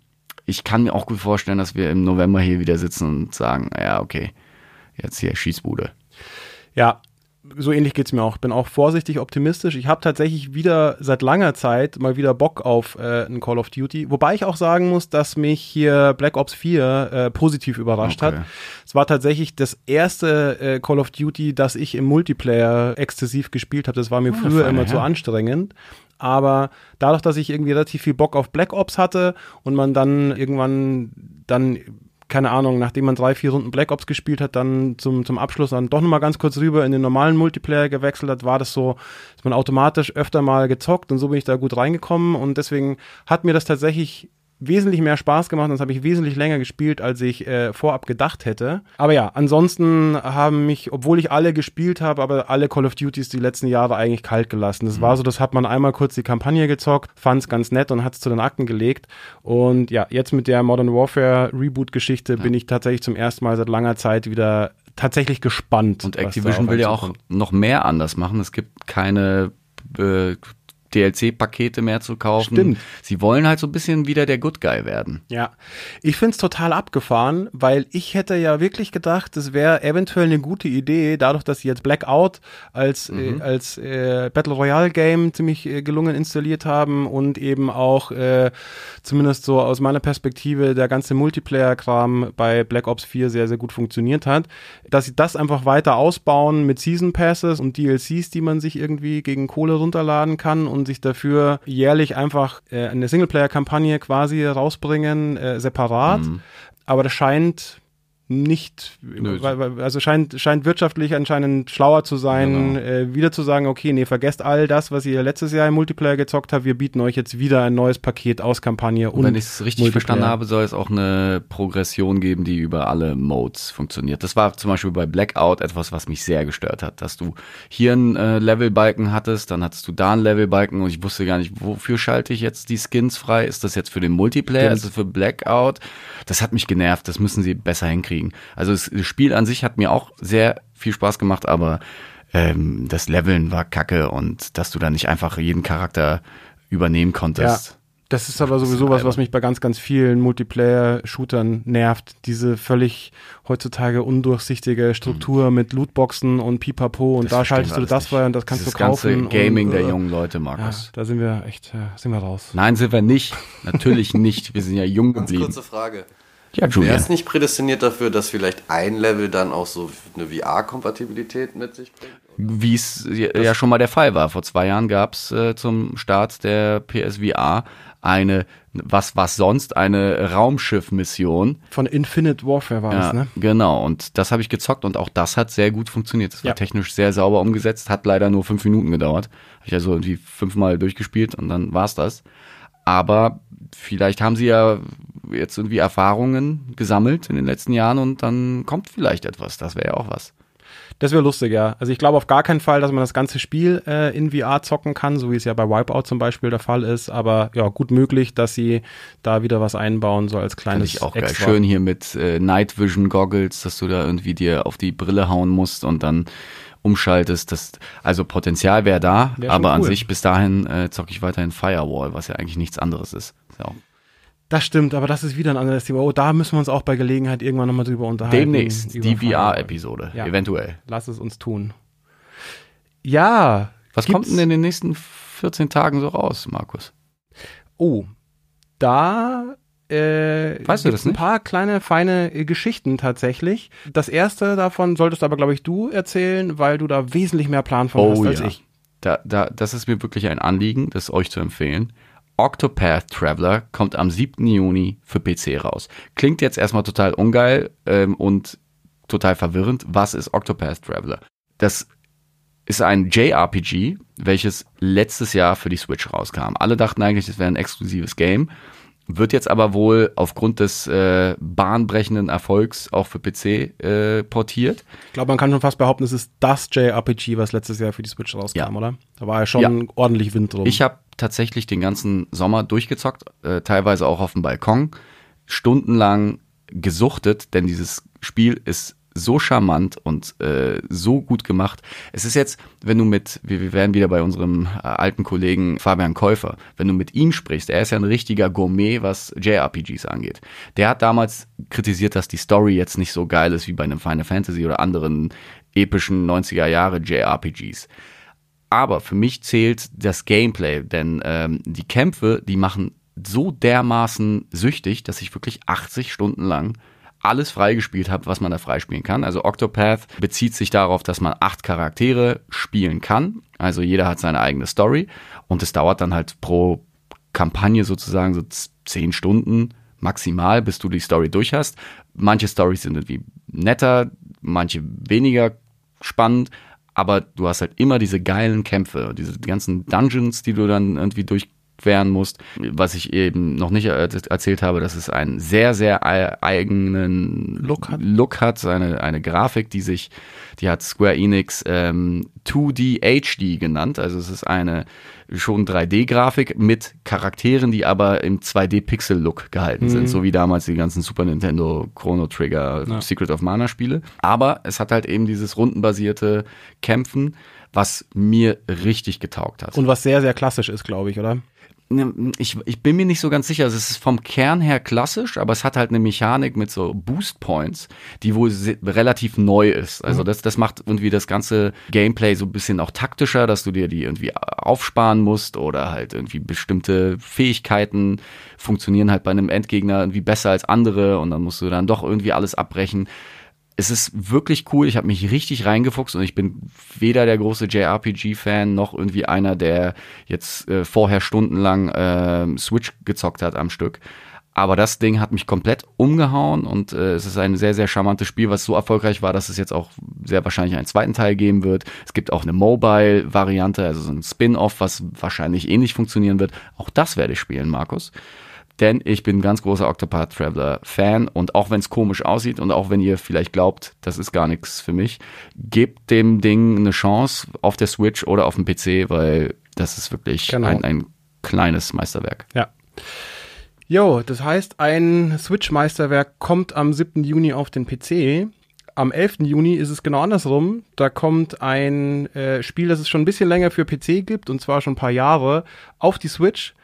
ich kann mir auch gut vorstellen, dass wir im November hier wieder sitzen und sagen, ja, okay, jetzt hier Schießbude. Ja, so ähnlich geht's mir auch. Bin auch vorsichtig optimistisch. Ich habe tatsächlich wieder seit langer Zeit mal wieder Bock auf äh, ein Call of Duty. Wobei ich auch sagen muss, dass mich hier Black Ops 4 äh, positiv überrascht Okay. hat. Es war tatsächlich das erste äh, Call of Duty, das ich im Multiplayer exzessiv gespielt habe. Das war mir Oh, früher immer zu anstrengend. Aber dadurch, dass ich irgendwie relativ viel Bock auf Black Ops hatte und man dann irgendwann dann keine Ahnung, nachdem man drei, vier Runden Black Ops gespielt hat, dann zum, zum Abschluss dann doch nochmal ganz kurz rüber in den normalen Multiplayer gewechselt hat, war das so, dass man automatisch öfter mal gezockt und so bin ich da gut reingekommen und deswegen hat mir das tatsächlich wesentlich mehr Spaß gemacht und das habe ich wesentlich länger gespielt, als ich äh, vorab gedacht hätte. Aber ja, ansonsten haben mich, obwohl ich alle gespielt habe, aber alle Call of Duties die letzten Jahre eigentlich kalt gelassen. Das mhm. war so, das hat man einmal kurz die Kampagne gezockt, fand es ganz nett und hat es zu den Akten gelegt. Und ja, jetzt mit der Modern Warfare Reboot-Geschichte ja. bin ich tatsächlich zum ersten Mal seit langer Zeit wieder tatsächlich gespannt. Und Activision will ja auch noch mehr anders machen. Es gibt keine äh, DLC-Pakete mehr zu kaufen. Stimmt. Sie wollen halt so ein bisschen wieder der Good Guy werden. Ja, ich find's total abgefahren, weil ich hätte ja wirklich gedacht, es wäre eventuell eine gute Idee, dadurch, dass sie jetzt Blackout als, mhm. äh, als äh, Battle Royale Game ziemlich äh, gelungen installiert haben und eben auch äh, zumindest so aus meiner Perspektive der ganze Multiplayer-Kram bei Black Ops 4 sehr, sehr gut funktioniert hat, dass sie das einfach weiter ausbauen mit Season Passes und DLCs, die man sich irgendwie gegen Kohle runterladen kann und sich dafür jährlich einfach äh, eine Singleplayer-Kampagne quasi rausbringen, äh, separat. Mhm. Aber das scheint nicht, Nö. also scheint, scheint wirtschaftlich anscheinend schlauer zu sein, genau. äh, wieder zu sagen, okay, nee, vergesst all das, was ihr letztes Jahr im Multiplayer gezockt habt, wir bieten euch jetzt wieder ein neues Paket aus Kampagne und, und wenn ich es richtig verstanden habe, soll es auch eine Progression geben, die über alle Modes funktioniert. Das war zum Beispiel bei Blackout etwas, was mich sehr gestört hat, dass du hier einen äh, Levelbalken hattest, dann hattest du da einen Levelbalken und ich wusste gar nicht, wofür schalte ich jetzt die Skins frei? Ist das jetzt für den Multiplayer? Stimmt. Ist das für Blackout? Das hat mich genervt, das müssen sie besser hinkriegen kriegen. Also das Spiel an sich hat mir auch sehr viel Spaß gemacht, aber ähm, das Leveln war kacke und dass du da nicht einfach jeden Charakter übernehmen konntest. Ja. Das ist aber sowieso was, was mich bei ganz, ganz vielen Multiplayer-Shootern nervt. Diese völlig heutzutage undurchsichtige Struktur mhm. mit Lootboxen und Pipapo und das da schaltest du das frei und das kannst Dieses du kaufen. Ganze Gaming und, der äh, jungen Leute, Markus. Ja, da sind wir echt, äh, sind wir raus. Nein, sind wir nicht. Natürlich nicht. Wir sind ja jung geblieben. Ganz kurze Frage. Ja, Julian. Wäre es nicht prädestiniert dafür, dass vielleicht ein Level dann auch so eine VR-Kompatibilität mit sich bringt? Wie es ja schon mal der Fall war. Vor zwei Jahren gab es äh, zum Start der PSVR eine, was was sonst, eine Raumschiff-Mission. Von Infinite Warfare war ja, es, ne? Genau, und das habe ich gezockt und auch das hat sehr gut funktioniert. Das war ja. technisch sehr sauber umgesetzt, hat leider nur fünf Minuten gedauert. Habe ich also irgendwie fünfmal durchgespielt und dann war's das. Aber vielleicht haben sie ja jetzt irgendwie Erfahrungen gesammelt in den letzten Jahren und dann kommt vielleicht etwas. Das wäre ja auch was. Das wäre lustig, ja. Also ich glaube auf gar keinen Fall, dass man das ganze Spiel äh, in VR zocken kann, so wie es ja bei Wipeout zum Beispiel der Fall ist. Aber ja, gut möglich, dass sie da wieder was einbauen, so als kleines Finde ich auch Extra. geil. Schön hier mit äh, Night Vision Goggles, dass du da irgendwie dir auf die Brille hauen musst und dann umschaltest. Das, also Potenzial wäre da, wär aber cool. an sich bis dahin äh, zocke ich weiterhin Firewall, was ja eigentlich nichts anderes ist. Ja. Das stimmt, aber das ist wieder ein anderes Thema. Oh, da müssen wir uns auch bei Gelegenheit irgendwann nochmal drüber unterhalten. Demnächst, die VR-Episode, ja. eventuell. Lass es uns tun. Ja. Was kommt denn in den nächsten 14 Tagen so raus, Markus? Oh, da äh, weißt du das nicht? ein paar kleine, feine äh, Geschichten tatsächlich. Das erste davon solltest aber, glaube ich, du erzählen, weil du da wesentlich mehr Plan von oh, hast als ja. ich. Da, da, das ist mir wirklich ein Anliegen, das euch zu empfehlen. Octopath Traveler kommt am 7. Juni für PC raus. Klingt jetzt erstmal total ungeil ähm, und total verwirrend. Was ist Octopath Traveler? Das ist ein JRPG, welches letztes Jahr für die Switch rauskam. Alle dachten eigentlich, es wäre ein exklusives Game. Wird jetzt aber wohl aufgrund des äh, bahnbrechenden Erfolgs auch für PC äh, portiert. Ich glaube, man kann schon fast behaupten, es ist das JRPG, was letztes Jahr für die Switch rauskam, ja. oder? Da war ja schon ja. ordentlich Wind drum. Ich habe tatsächlich den ganzen Sommer durchgezockt, äh, teilweise auch auf dem Balkon, stundenlang gesuchtet, denn dieses Spiel ist so charmant und äh, so gut gemacht. Es ist jetzt, wenn du mit, wir, wir wären wieder bei unserem äh, alten Kollegen Fabian Käufer, wenn du mit ihm sprichst, er ist ja ein richtiger Gourmet, was JRPGs angeht. Der hat damals kritisiert, dass die Story jetzt nicht so geil ist wie bei einem Final Fantasy oder anderen epischen 90er Jahre JRPGs. Aber für mich zählt das Gameplay, denn ähm, die Kämpfe, die machen so dermaßen süchtig, dass ich wirklich 80 Stunden lang alles freigespielt habe, was man da freispielen kann. Also Octopath bezieht sich darauf, dass man acht Charaktere spielen kann. Also jeder hat seine eigene Story und es dauert dann halt pro Kampagne sozusagen so zehn Stunden maximal, bis du die Story durch hast. Manche Stories sind irgendwie netter, manche weniger spannend, aber du hast halt immer diese geilen Kämpfe, diese ganzen Dungeons, die du dann irgendwie durchqueren musst. Was ich eben noch nicht er erzählt habe, dass es einen sehr, sehr ei- eigenen Look hat. Look hat, eine, eine Grafik, die sich, die hat Square Enix ähm, 2D HD genannt. Also es ist eine schon 3D-Grafik mit Charakteren, die aber im 2D-Pixel-Look gehalten sind, so wie damals die ganzen Super Nintendo Chrono Trigger, Secret of Mana Spiele. Aber es hat halt eben dieses rundenbasierte Kämpfen, was mir richtig getaugt hat. Und was sehr, sehr klassisch ist, glaube ich, oder? Ne, Ich, ich bin mir nicht so ganz sicher. Also Es ist vom Kern her klassisch, aber es hat halt eine Mechanik mit so Boost Points, die wohl relativ neu ist. Also das, das macht irgendwie das ganze Gameplay so ein bisschen auch taktischer, dass du dir die irgendwie aufsparen musst oder halt irgendwie bestimmte Fähigkeiten funktionieren halt bei einem Endgegner irgendwie besser als andere und dann musst du dann doch irgendwie alles abbrechen es ist wirklich cool. Ich habe mich richtig reingefuchst und ich bin weder der große JRPG-Fan noch irgendwie einer, der jetzt äh, vorher stundenlang äh, Switch gezockt hat am Stück. Aber das Ding hat mich komplett umgehauen und äh, es ist ein sehr, sehr charmantes Spiel, was so erfolgreich war, dass es jetzt auch sehr wahrscheinlich einen zweiten Teil geben wird. Es gibt auch eine Mobile-Variante, also so ein Spin-off, was wahrscheinlich ähnlich funktionieren wird. Auch das werde ich spielen, Markus denn ich bin ein ganz großer Octopath Traveler Fan und auch wenn es komisch aussieht und auch wenn ihr vielleicht glaubt, das ist gar nichts für mich, gebt dem Ding eine Chance auf der Switch oder auf dem PC, weil das ist wirklich Genau. ein, ein kleines Meisterwerk. Ja. Jo, das heißt, ein Switch-Meisterwerk kommt am 7. Juni auf den PC. Am 11. Juni ist es genau andersrum. Da kommt ein äh, Spiel, das es schon ein bisschen länger für PC gibt, und zwar schon ein paar Jahre, auf die Switch.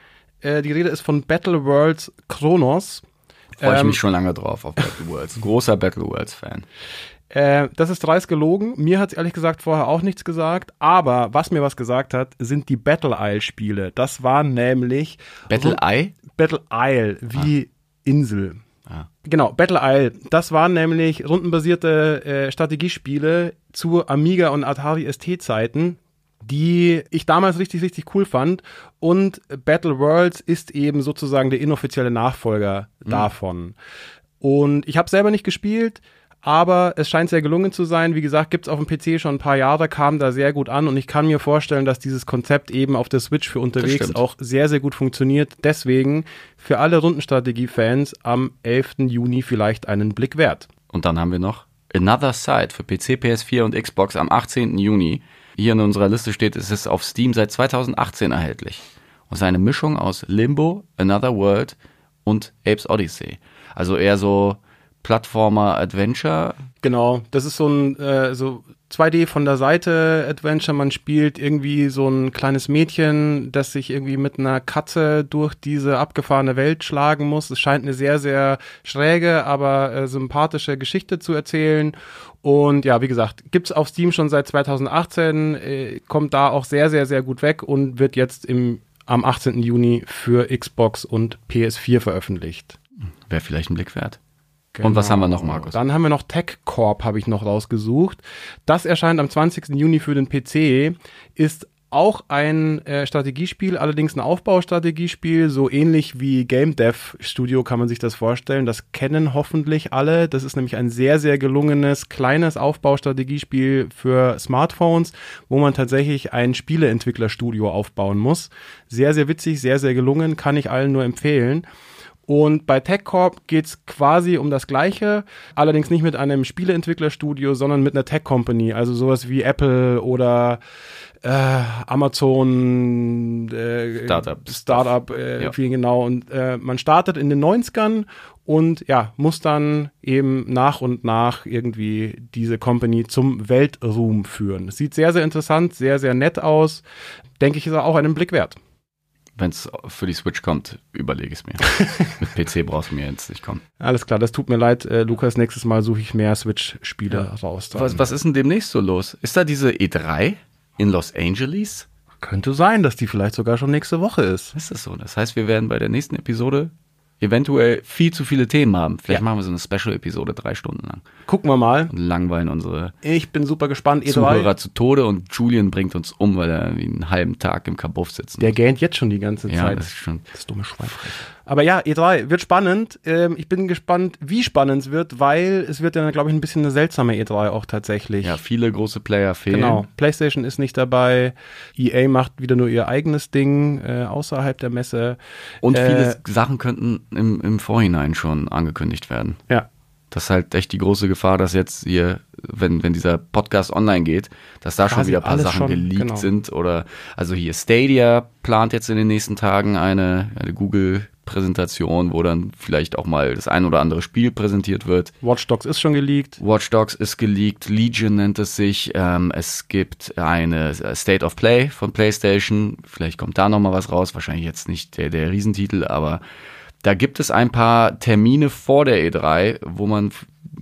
Äh, die Rede ist von Battle Worlds Chronos. Freue ich Ähm, mich schon lange drauf auf Battle Worlds. Großer Battle Worlds Fan. Äh, das ist dreist gelogen. Mir hat es ehrlich gesagt vorher auch nichts gesagt. Aber was mir was gesagt hat, sind die Battle Isle Spiele. Das waren nämlich Battle Eye? Battle Isle wie Insel. Ah. Genau, Battle Isle. Das waren nämlich rundenbasierte äh, Strategiespiele zu Amiga und Atari ST-Zeiten, die ich damals richtig, richtig cool fand. Und Battle Worlds ist eben sozusagen der inoffizielle Nachfolger davon. Und ich habe selber nicht gespielt, aber es scheint sehr gelungen zu sein. Wie gesagt, gibt's auf dem PC schon ein paar Jahre, kam da sehr gut an und ich kann mir vorstellen, dass dieses Konzept eben auf der Switch für unterwegs auch sehr, sehr gut funktioniert. Deswegen für alle Rundenstrategie-Fans am 11. Juni vielleicht einen Blick wert. Und dann haben wir noch Another Side für PC, PS4 und Xbox am 18. Juni. Hier in unserer Liste steht, es ist auf Steam seit 2018 erhältlich. Und es ist eine Mischung aus Limbo, Another World und Apes Odyssey. Also eher so Plattformer Adventure. Genau, das ist so ein äh, so 2D von der Seite Adventure. Man spielt irgendwie so ein kleines Mädchen, das sich irgendwie mit einer Katze durch diese abgefahrene Welt schlagen muss. Es scheint eine sehr, sehr schräge, aber äh, sympathische Geschichte zu erzählen. Und ja, wie gesagt, gibt's auf Steam schon seit 2018, äh, kommt da auch sehr, sehr, sehr gut weg und wird jetzt im, am 18. Juni für Xbox und PS4 veröffentlicht. Wäre vielleicht ein Blick wert. Und was haben wir noch, Markus? Dann haben wir noch Tech Corp, habe ich noch rausgesucht. Das erscheint am 20. Juni für den PC, ist auch ein äh, Strategiespiel, allerdings ein Aufbaustrategiespiel, so ähnlich wie Game Dev Studio kann man sich das vorstellen. Das kennen hoffentlich alle. Das ist nämlich ein sehr, sehr gelungenes, kleines Aufbaustrategiespiel für Smartphones, wo man tatsächlich ein Spieleentwicklerstudio aufbauen muss. Sehr, sehr witzig, sehr, sehr gelungen, kann ich allen nur empfehlen. Und bei TechCorp geht's quasi um das Gleiche, allerdings nicht mit einem Spieleentwicklerstudio, sondern mit einer Tech-Company, also sowas wie Apple oder äh, Amazon, äh, Startup. Startup, äh, Ja. viel genau. Und äh, man startet in den 90ern und ja, muss dann eben nach und nach irgendwie diese Company zum Weltruhm führen. Es sieht sehr, sehr interessant, sehr, sehr nett aus. Denke ich, ist auch einen Blick wert. Wenn es für die Switch kommt, überlege ich es mir. Mit PC brauchst du mir jetzt nicht kommen. Alles klar, das tut mir leid, äh, Lukas. Nächstes Mal suche ich mehr Switch-Spiele raus. dann. Was, was ist denn demnächst so los? Ist da diese E3 in Los Angeles? Könnte sein, dass die vielleicht sogar schon nächste Woche ist. Ist das so? Das heißt, wir werden bei der nächsten Episode eventuell viel zu viele Themen haben. Vielleicht Ja. machen wir so eine Special-Episode drei Stunden lang Gucken wir mal. und langweilen unsere Ich bin super gespannt. E3, Zuhörer zu Tode und Julian bringt uns um, weil er einen halben Tag im Kabuff sitzt. der gähnt jetzt schon die ganze ja, Zeit. das ist schon. das dumme Schwein. Aber ja, E3 wird spannend. Ähm, ich bin gespannt, wie spannend es wird, weil es wird ja, glaube ich, ein bisschen eine seltsame E3 auch tatsächlich. Ja, viele große Player fehlen. Genau. PlayStation ist nicht dabei. EA macht wieder nur ihr eigenes Ding äh, außerhalb der Messe. Und Äh, viele Sachen könnten im, im Vorhinein schon angekündigt werden. Ja. Das ist halt echt die große Gefahr, dass jetzt hier, wenn, wenn dieser Podcast online geht, dass da schon Quasi wieder ein paar Sachen schon, geleakt genau. sind. Oder also hier Stadia plant jetzt in den nächsten Tagen eine, eine Google-Präsentation, wo dann vielleicht auch mal das ein oder andere Spiel präsentiert wird. Watch Dogs ist schon geleakt. Watch Dogs ist geleakt, Legion nennt es sich. Ähm, es gibt eine äh, State of Play von PlayStation. Vielleicht kommt da noch mal was raus. Wahrscheinlich jetzt nicht der, der Riesentitel, aber da gibt es ein paar Termine vor der E3, wo man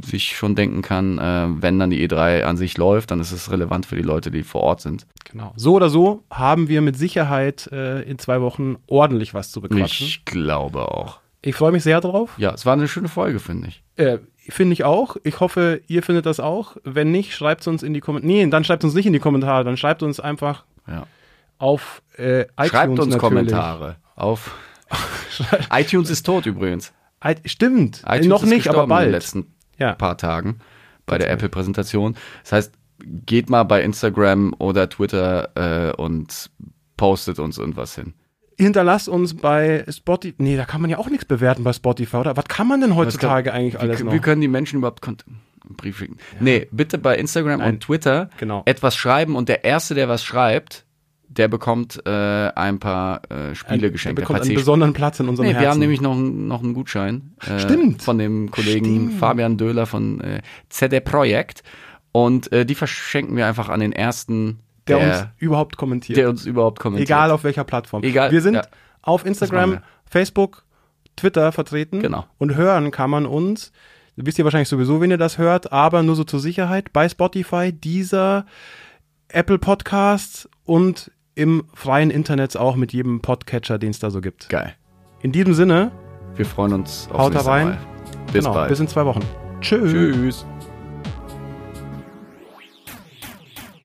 sich schon denken kann, äh, wenn dann die E3 an sich läuft, dann ist es relevant für die Leute, die vor Ort sind. Genau. So oder so haben wir mit Sicherheit äh, in zwei Wochen ordentlich was zu bequatschen. Ich, Ich glaube auch. freue mich sehr drauf. Ja, es war eine schöne Folge, finde ich. Äh, Finde ich auch. Ich hoffe, ihr findet das auch. Wenn nicht, schreibt es uns in die Kommentare. Nee, dann schreibt uns nicht in die Kommentare. Dann schreibt uns einfach Ja. auf äh, iTunes Schreibt uns natürlich. Kommentare auf. iTunes ist tot übrigens. I Stimmt. ITunes noch nicht, aber gestorben in den bald. letzten Ja. paar Tagen bei der Apple-Präsentation. Das heißt, geht mal bei Instagram oder Twitter äh, und postet uns irgendwas hin. Hinterlasst uns bei Spotify. Nee, da kann man ja auch nichts bewerten bei Spotify, oder? Was kann man denn heutzutage eigentlich Wie, alles noch? wie können die Menschen überhaupt Brief schicken? Nee, bitte bei Instagram Nein. und Twitter Genau. etwas schreiben und der Erste, der was schreibt, der bekommt äh, ein paar äh, Spiele Er geschenkt. bekommt ein einen besonderen Platz in unserem Nee, Herzen. wir haben nämlich noch, einen- noch einen Gutschein. Äh, Stimmt. Von dem Kollegen Stimmt. Fabian Döhler von äh, CD Projekt. Und äh, die verschenken wir einfach an den ersten, der, der, uns überhaupt kommentiert. der uns überhaupt kommentiert. Egal auf welcher Plattform. Egal, Wir sind ja. auf Instagram. Facebook, Twitter vertreten. Genau. Und hören kann man uns. Wisst ihr wahrscheinlich sowieso, wenn ihr das hört, aber nur so zur Sicherheit bei Spotify, dieser Apple Podcasts und im freien Internet auch mit jedem Podcatcher, den es da so gibt. Geil. In diesem Sinne, Wir freuen uns auf Haut nächste rein. Mal. Bis genau, bald. bis in zwei Wochen. Tschüss. Tschüss.